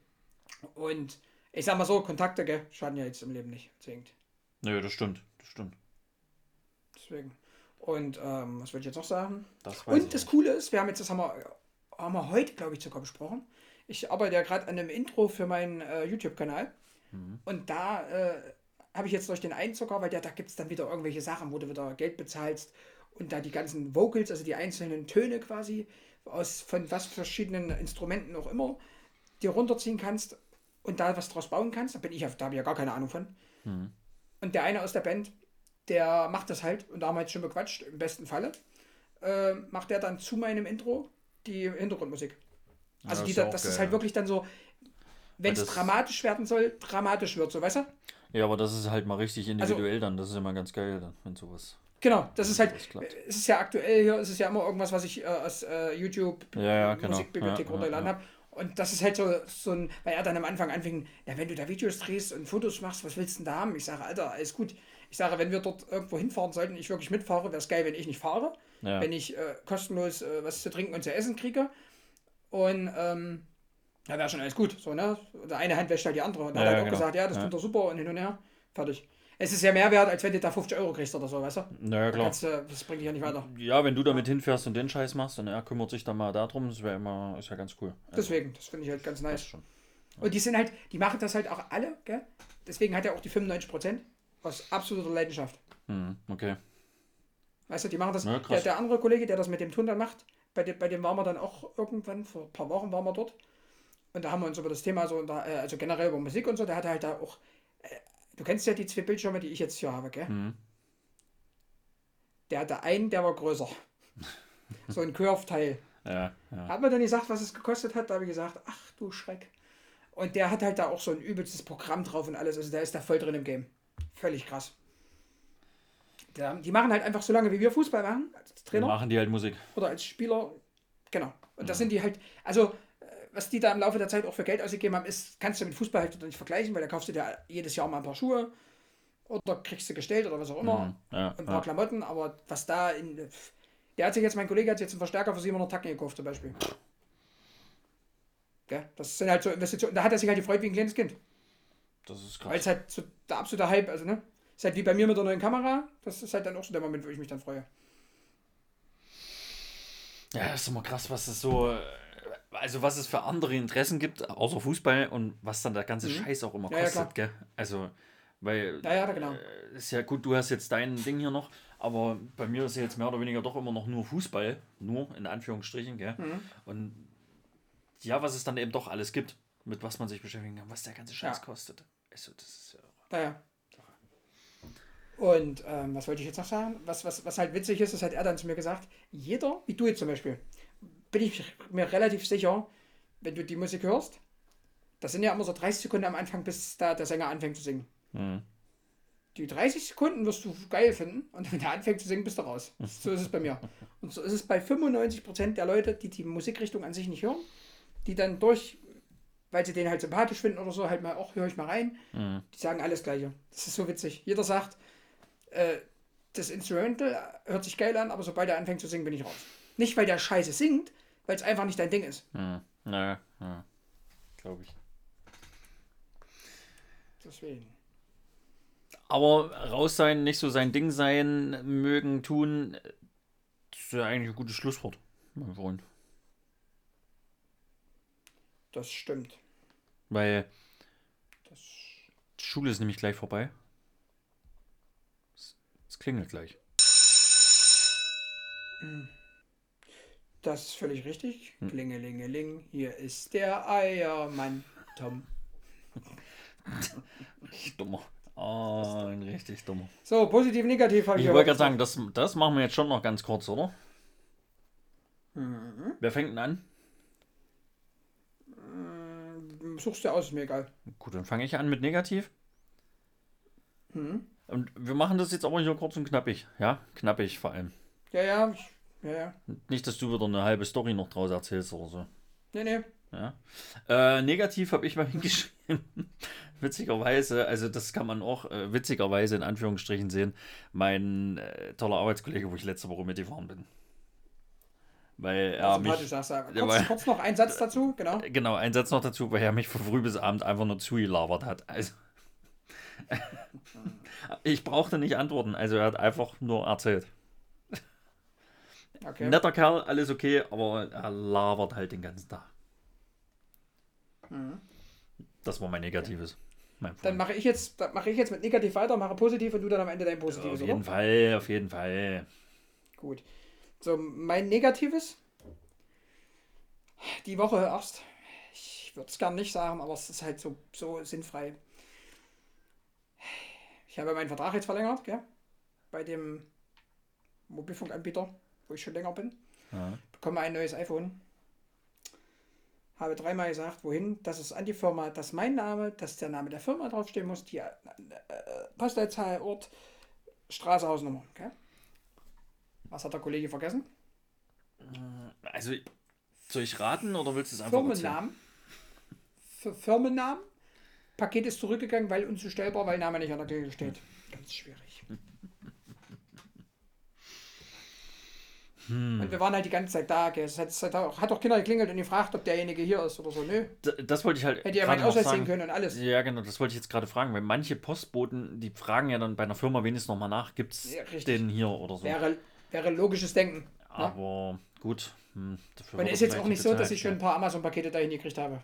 Und ich sag mal so, Kontakte, gell, schaden ja jetzt im Leben nicht. Deswegen. Nö, das stimmt. Das stimmt. deswegen. Und ähm, was wollte ich jetzt noch sagen? Das Und das nicht. Coole ist, wir haben jetzt, das haben wir, haben wir heute, glaube ich, sogar besprochen. Ich arbeite ja gerade an einem Intro für meinen äh, YouTube-Kanal. Mhm. Und da äh, habe ich jetzt durch den Einzucker, weil der, da gibt es dann wieder irgendwelche Sachen, wo du wieder Geld bezahlst und da die ganzen Vocals, also die einzelnen Töne quasi, aus von was verschiedenen Instrumenten auch immer, dir runterziehen kannst und da was draus bauen kannst. Da bin ich auf, da habe ich ja gar keine Ahnung von. Mhm. Und der eine aus der Band, der macht das halt, und da haben wir jetzt schon bequatscht, im besten Falle, äh, macht er dann zu meinem Intro die Hintergrundmusik. Also das die, ist das geil, ist halt ja. wirklich dann so, wenn es dramatisch werden soll, dramatisch wird, so weißt du? Ja, aber das ist halt mal richtig Also individuell dann. Das ist immer ganz geil, dann, wenn sowas. Genau, das ist halt, es ist ja aktuell hier, es ist ja immer irgendwas, was ich äh, aus äh, YouTube Ja, ja, genau. Musikbibliothek Ja, runtergeladen ja, habe. Und das ist halt so, so ein, weil er dann am Anfang anfing, na, wenn du da Videos drehst und Fotos machst, was willst du denn da haben? Ich sage, Alter, alles gut. Ich sage, wenn wir dort irgendwo hinfahren sollten ich wirklich mitfahre, wäre es geil, wenn ich nicht fahre. Ja. Wenn ich äh, kostenlos äh, was zu trinken und zu essen kriege. Und ähm, da wäre schon alles gut. So, ne? Der eine Hand wäscht halt die andere. Und Ja, hat halt ja, auch genau. gesagt, ja, das Ja. tut er super und hin und her. Fertig. Es ist ja mehr wert, als wenn du da 50 Euro kriegst oder so, weißt du? Naja, klar. kannst das bringt dich ja nicht weiter. Ja, wenn du damit hinfährst und den Scheiß machst und er kümmert sich dann mal darum, das wäre immer, ist ja ganz cool. Also, Deswegen, das finde ich halt ganz nice. schon. Und die sind halt, die machen das halt auch alle, gell? Deswegen hat er auch die 95% aus absoluter Leidenschaft. Hm, okay. Weißt du, die machen das. Ja, krass. der, der andere Kollege, der das mit dem Ton dann macht, bei dem, bei dem waren wir dann auch irgendwann, vor ein paar Wochen waren wir dort. Und da haben wir uns über das Thema so, äh, also generell über Musik und so, der hatte halt da auch, du kennst ja die zwei Bildschirme, die ich jetzt hier habe, gell? Hm. Der hatte einen, der war größer. [laughs] so ein Curve-Teil. Ja, ja. Hat mir dann gesagt, was es gekostet hat, da habe ich gesagt, ach du Schreck. Und der hat halt da auch so ein übelstes Programm drauf und alles, also der ist da voll drin im Game. Völlig krass. Der, die machen halt einfach so lange, wie wir Fußball machen, als Trainer machen die halt Musik. oder als Spieler. Genau. Und das sind die halt, also was die da im Laufe der Zeit auch für Geld ausgegeben haben, ist, kannst du mit Fußball halt nicht vergleichen, weil da kaufst du dir jedes Jahr mal ein paar Schuhe oder kriegst du gestellt oder was auch immer Mhm, ja, und ein paar ja. Klamotten, aber was da in. Der hat sich jetzt, mein Kollege hat sich jetzt einen Verstärker für 700 Tacken gekauft zum Beispiel. Gell? Das sind halt so Investitionen. Da hat er sich halt gefreut wie ein kleines Kind. Das ist Weil krass. es halt so der absolute Hype, also ne? Ist halt wie bei mir mit der neuen Kamera. Das ist halt dann auch so der Moment, wo ich mich dann freue. Ja, das ist immer krass, was es so. Also, was es für andere Interessen gibt, außer Fußball und was dann der ganze Scheiß auch immer Mhm. Ja, ja, kostet, gell? Also, weil. Ja, ja, genau. äh, Ist ja gut, du hast jetzt dein Ding hier noch, aber bei mir ist ja jetzt mehr oder weniger doch immer noch nur Fußball. Nur, in Anführungsstrichen, gell? Mhm. Und ja, was es dann eben doch alles gibt, mit was man sich beschäftigen kann, was der ganze Scheiß Ja. kostet. Also, das ist ja. Naja. Und ähm, was wollte ich jetzt noch sagen? Was, was, was halt witzig ist, das hat er dann zu mir gesagt, jeder, wie du jetzt zum Beispiel, bin ich mir relativ sicher, wenn du die Musik hörst, das sind ja immer so 30 Sekunden am Anfang, bis da der Sänger anfängt zu singen. Mhm. Die 30 Sekunden wirst du geil finden und wenn er anfängt zu singen, bist du raus. [laughs] So ist es bei mir. Und so ist es bei 95% der Leute, die die Musikrichtung an sich nicht hören, die dann durch, weil sie den halt sympathisch finden oder so, halt mal auch, höre ich mal rein, Mhm. die sagen alles Gleiche. Das ist so witzig. Jeder sagt, äh, das Instrumental hört sich geil an, aber sobald er anfängt zu singen, bin ich raus. Nicht, weil der Scheiße singt, weil es einfach nicht dein Ding ist. Mhm. Naja, ja. glaube ich. Deswegen. Aber raus sein, nicht so sein Ding sein, mögen, tun, das ist ja eigentlich ein gutes Schlusswort, mein Freund. Das stimmt. Weil Das, die Schule ist nämlich gleich vorbei. Es, es klingelt gleich. Das ist völlig richtig. Hm. Klingelingeling, hier ist der Eiermann. Tom. Dummer. Oh, ein richtig dummer. So, positiv, negativ habe Ich ich wollte gerade sagen, das, das machen wir jetzt schon noch ganz kurz, oder? Mhm. Wer fängt denn an? Suchst du aus, ist mir egal. Gut, dann fange ich an mit negativ. Mhm. Und wir machen das jetzt aber hier kurz und knappig. Ja, knappig vor allem. Ja, ja, ich, ja, ja. Nicht, dass du wieder eine halbe Story noch draus erzählst oder so. Nee, nee. Ja. Äh, negativ habe ich mal [laughs] hingeschrieben. witzigerweise, also das kann man auch äh, witzigerweise in Anführungsstrichen sehen, mein äh, toller Arbeitskollege, wo ich letzte Woche mitgefahren bin. Weil er mich, Kurz, weil- kurz noch ein Satz dazu, genau. genau, ein Satz noch dazu, weil er mich von früh bis abend einfach nur zugelabert hat. Also, [laughs] ich brauchte nicht antworten, also er hat einfach nur erzählt. Okay. Netter Kerl, alles okay, aber er labert halt den ganzen Tag. Mhm. Das war mein Negatives. Mein Dann mache ich jetzt, mache ich jetzt mit negativ weiter, mache positiv und du dann am Ende dein Auf positives, jeden oder? Fall, auf jeden Fall. Gut. So, mein negatives. Die Woche erst. Ich würde es gern nicht sagen, aber es ist halt so, so sinnfrei. Ich habe meinen Vertrag jetzt verlängert, gell? Bei dem Mobilfunkanbieter, wo ich schon länger bin. Ja. bekomme ein neues iPhone. Habe dreimal gesagt, wohin, das ist an die Firma, dass mein Name, dass der Name der Firma draufstehen muss, die äh, äh, Postleitzahl, Ort, Straße, Hausnummer. Okay? Was hat der Kollege vergessen? Also, soll ich raten oder willst du es einfach? Firmennamen. Für Firmennamen. Paket ist zurückgegangen, weil unzustellbar, weil Name nicht an der Klingel steht. Ganz schwierig. Und wir waren halt die ganze Zeit da. Es hat, es hat, auch, hat auch Kinder geklingelt und gefragt, ob derjenige hier ist oder so. Nö. D- Das wollte ich halt Hätte ja sehen sagen. können und alles. Ja, genau, das wollte ich jetzt gerade fragen, weil manche Postboten, die fragen ja dann bei einer Firma wenigstens nochmal nach, gibt es Ja, den hier oder so. Wäre, wäre logisches Denken. Ne? Aber gut. Hm, Und ist jetzt auch nicht so, dass ich schon ein paar Amazon-Pakete dahin gekriegt habe,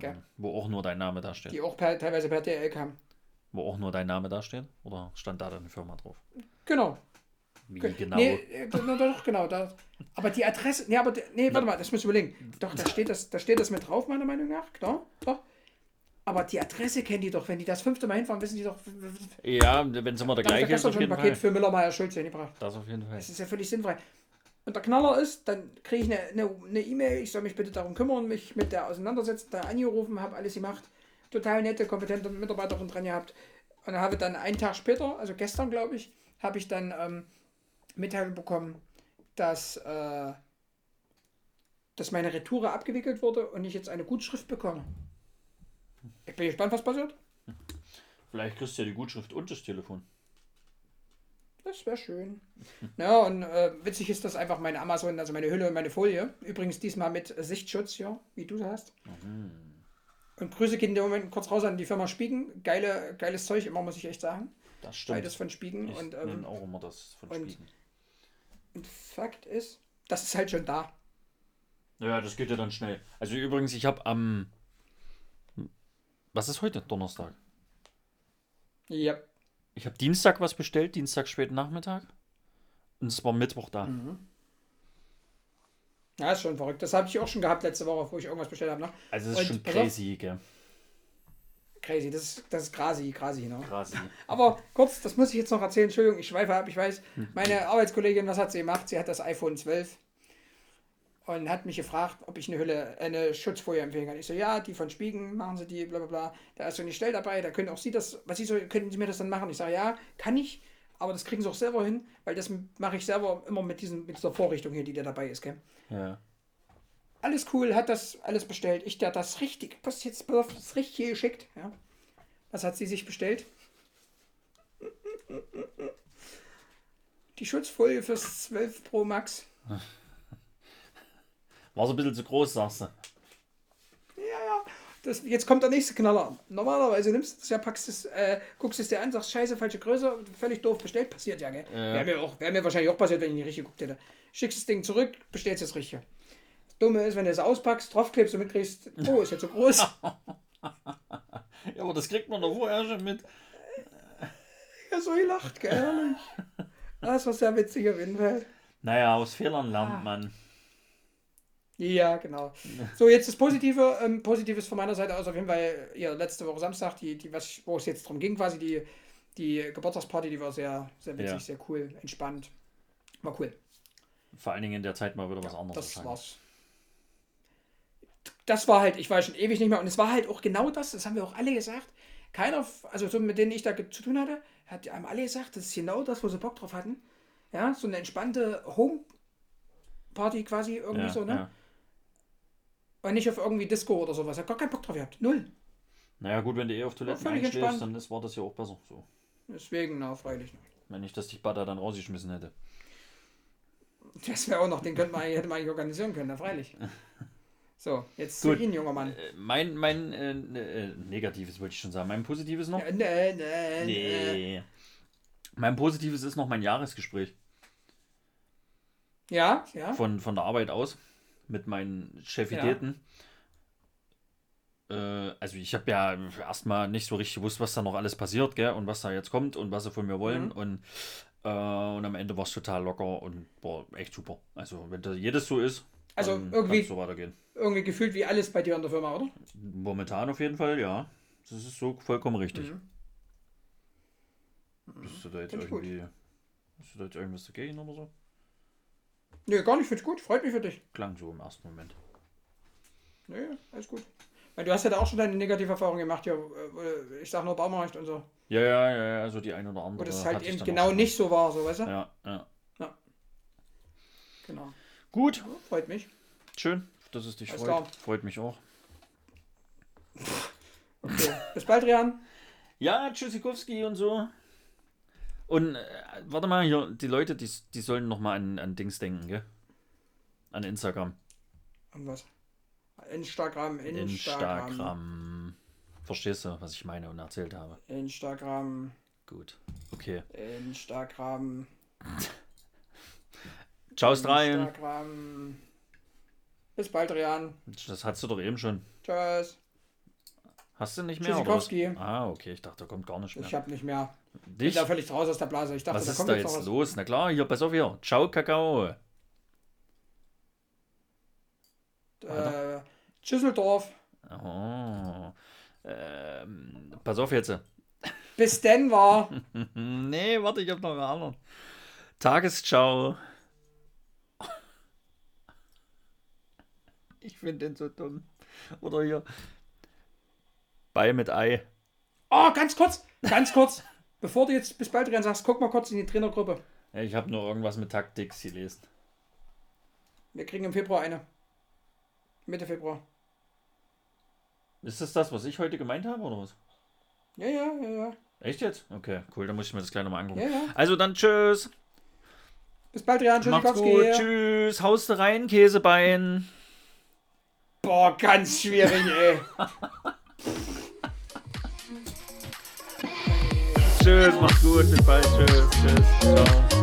ja. Wo auch nur dein Name da steht. die auch per, teilweise per DL kamen. Wo auch nur dein Name da steht? Oder stand da deine Firma drauf? Genau. Wie Ge- genau? Nee, äh, doch, genau. Da. Aber die Adresse, nee, aber, nee, warte mal, das muss ich überlegen. Doch, da steht das, da steht das mit drauf, meiner Meinung nach, klar, doch. Aber die Adresse kennen die doch, wenn die das fünfte Mal hinfahren, wissen die doch. Ja, wenn es immer der habe ich gleiche ist, gestern auf schon ein Paket Fall. für Müller Meier Schulz hingebracht. Das auf jeden Fall. Das ist ja völlig sinnfrei. Und der Knaller ist, dann kriege ich eine eine- eine E-Mail, ich soll mich bitte darum kümmern, mich mit der auseinandersetzen, da angerufen, habe alles gemacht. Total nette, kompetente Mitarbeiterin dran gehabt. Und dann habe dann einen Tag später, also gestern glaube ich, habe ich dann ähm, Mitteilung bekommen, dass, äh, dass meine Retoure abgewickelt wurde und ich jetzt eine Gutschrift bekomme. Ich bin gespannt, was passiert. Vielleicht kriegst du ja die Gutschrift und das Telefon. Das wäre schön. [laughs] Ja, und äh, witzig ist das einfach meine Amazon, also meine Hülle und meine Folie. Übrigens diesmal mit Sichtschutz, ja, wie du hast. Und Grüße gehen in dem Moment kurz raus an die Firma Spiegen. Geile, geiles Zeug immer, muss ich echt sagen. Das stimmt. Beides von Spiegen. ich Und, ähm, auch immer das von Spiegen. Und Fakt ist, das ist halt schon da. Ja, das geht ja dann schnell. Also übrigens, ich habe am... Was ist heute? Donnerstag. Ja. Ich habe Dienstag was bestellt, Dienstag späten Nachmittag. Und es war Mittwoch da. Mhm. Ja, ist schon verrückt. Das habe ich auch schon gehabt letzte Woche, wo ich irgendwas bestellt habe. Ne? Also das ist Und schon crazy, gell? Crazy, das ist, das ist grasi, grasi, ne? Crazy. [laughs] Aber kurz, das muss ich jetzt noch erzählen. Entschuldigung, ich schweife ab. Ich weiß, meine Arbeitskollegin, was hat sie gemacht? Sie hat das iPhone 12 und hat mich gefragt, ob ich eine Hülle, eine Schutzfolie empfehlen kann. Ich so, ja, die von Spiegen, machen Sie die, bla bla bla. Da ist so eine Stelle dabei, da können auch Sie das, was Sie so, können Sie mir das dann machen? Ich sage, ja, kann ich, aber das kriegen Sie auch selber hin, weil das mache ich selber immer mit, diesen, mit dieser Vorrichtung hier, die da dabei ist, gell? Ja. Alles cool, hat das alles bestellt. Ich der das richtig, was jetzt das richtig geschickt, ja. Was hat sie sich bestellt? Die Schutzfolie fürs 12 Pro Max. [laughs] War so ein bisschen zu groß, sagst du. Ja, ja. Das, jetzt kommt der nächste Knaller. Normalerweise nimmst du das ja, packst es, äh, guckst es dir an, sagst, scheiße, falsche Größe, völlig doof bestellt, passiert ja, gell? Ja. Wäre mir, auch- wäre mir wahrscheinlich auch passiert, wenn ich nicht richtig geguckt hätte. Schickst das Ding zurück, bestellst das Richtige. Dumme ist, wenn du es auspackst, draufklebst und mitkriegst, oh, ist jetzt so groß. [laughs] Ja, aber das kriegt man doch vorher schon mit. ja, so gelacht, gell, ehrlich. Das war sehr witzig auf jeden Fall. Naja, aus Fehlern lernt man. Ja, genau. So, jetzt das Positive. Ähm, Positives von meiner Seite aus auf jeden Fall, ja, letzte Woche Samstag, die, die, was, wo es jetzt drum ging, quasi die, die Geburtstagsparty, die war sehr, sehr witzig, Ja. sehr cool, entspannt. War cool. Vor allen Dingen in der Zeit mal wieder was anderes. Das war's. Das war halt, ich war schon ewig nicht mehr, und es war halt auch genau das, das haben wir auch alle gesagt. Keiner, also so mit denen ich da zu tun hatte, hat haben alle gesagt, das ist genau das, wo sie Bock drauf hatten. Ja, so eine entspannte Home-Party quasi irgendwie Ja, so, ne? ja. Und nicht auf irgendwie Disco oder sowas. Ich hab gar keinen Bock drauf gehabt. Null. Naja, gut, wenn du eh auf Toiletten völlig einschläfst, dann ist, war das ja auch besser. So. Deswegen, na, freilich. Wenn ich das dich Bada dann rausgeschmissen hätte. Das wäre auch noch, den könnte man, hätte man eigentlich organisieren können, na, freilich. [laughs] So, jetzt zu Gut. Ihnen, junger Mann. Äh, Mein, mein äh, äh, Negatives wollte ich schon sagen. Mein Positives noch? Ja, nee, nee, nee. Nee. Mein Positives ist noch mein Jahresgespräch Ja, ja. von, von der Arbeit aus mit meinen Chefitäten. Äh, also ich habe ja erstmal nicht so richtig gewusst, was da noch alles passiert, gell, und was da jetzt kommt und was sie von mir wollen. Mhm. Und, äh, und am Ende war es total locker und war echt super. Also wenn da jedes so ist, Also dann irgendwie- so weitergehen. Irgendwie gefühlt wie alles bei dir in der Firma, oder? Momentan auf jeden Fall, ja. Das ist so vollkommen richtig. Mhm. Bist du da jetzt ich gut. irgendwie. Bist du da jetzt irgendwas dagegen oder so? Nee, gar nicht, find's gut. Freut mich für dich. Klang so im ersten Moment. Nee, alles gut. Weil du hast ja da auch schon deine negative Erfahrung gemacht, ja. äh, Ich sag nur Baumarkt und so. Ja, ja, ja, ja, also die ein oder andere. Wo das halt eben genau nicht so war, so, weißt du? Ja, ja. Genau. Gut, Ja, freut mich. schön, dass es dich Alles freut. klar. Freut mich auch. Okay. Bis bald, Rian. Ja, Tschüssikowski und so. Und äh, warte mal, hier, die Leute, die, die sollen nochmal an, an Dings denken, gell? An Instagram. Und was? Instagram, Instagram. Instagram. Verstehst du, was ich meine und erzählt habe? Instagram, Gut. Okay. Instagram. Ciao, Australien. Instagram. Bis bald, Rian. Das hattest du doch eben schon. Tschüss. Hast du nicht mehr? Tschüssikowski. Ah, okay, ich dachte, da kommt gar nicht mehr. Ich hab nicht mehr. Bin Dich? da völlig raus aus der Blase. Ich dachte, Was da ist kommt da jetzt jetzt los? Na klar, hier, pass auf hier. Ciao, Kakao. Äh, Schüsseldorf. Oh. Ähm, pass auf jetzt. Bis Denver. [laughs] Nee, warte, ich hab noch einen anderen. Tagesschau. Ich finde den so dumm. Oder hier. Bei mit Ei. Oh, ganz kurz. Ganz kurz. [laughs] Bevor du jetzt bis bald Rian sagst, guck mal kurz in die Trainergruppe. Ich habe nur irgendwas mit Taktik gelesen. Wir kriegen im Februar eine. Mitte Februar. Ist das das, was ich heute gemeint habe, oder was? Ja, ja, ja, ja. Echt jetzt? Okay, cool, dann muss ich mir das gleich nochmal angucken. ja, ja. Also dann tschüss. Bis bald, Rian. Macht's gut. Tschüss. Haust du rein, Käsebein. Boah, ganz schwierig, ey. Tschüss, macht's gut. Bis bald. Tschüss. Tschüss. Ciao.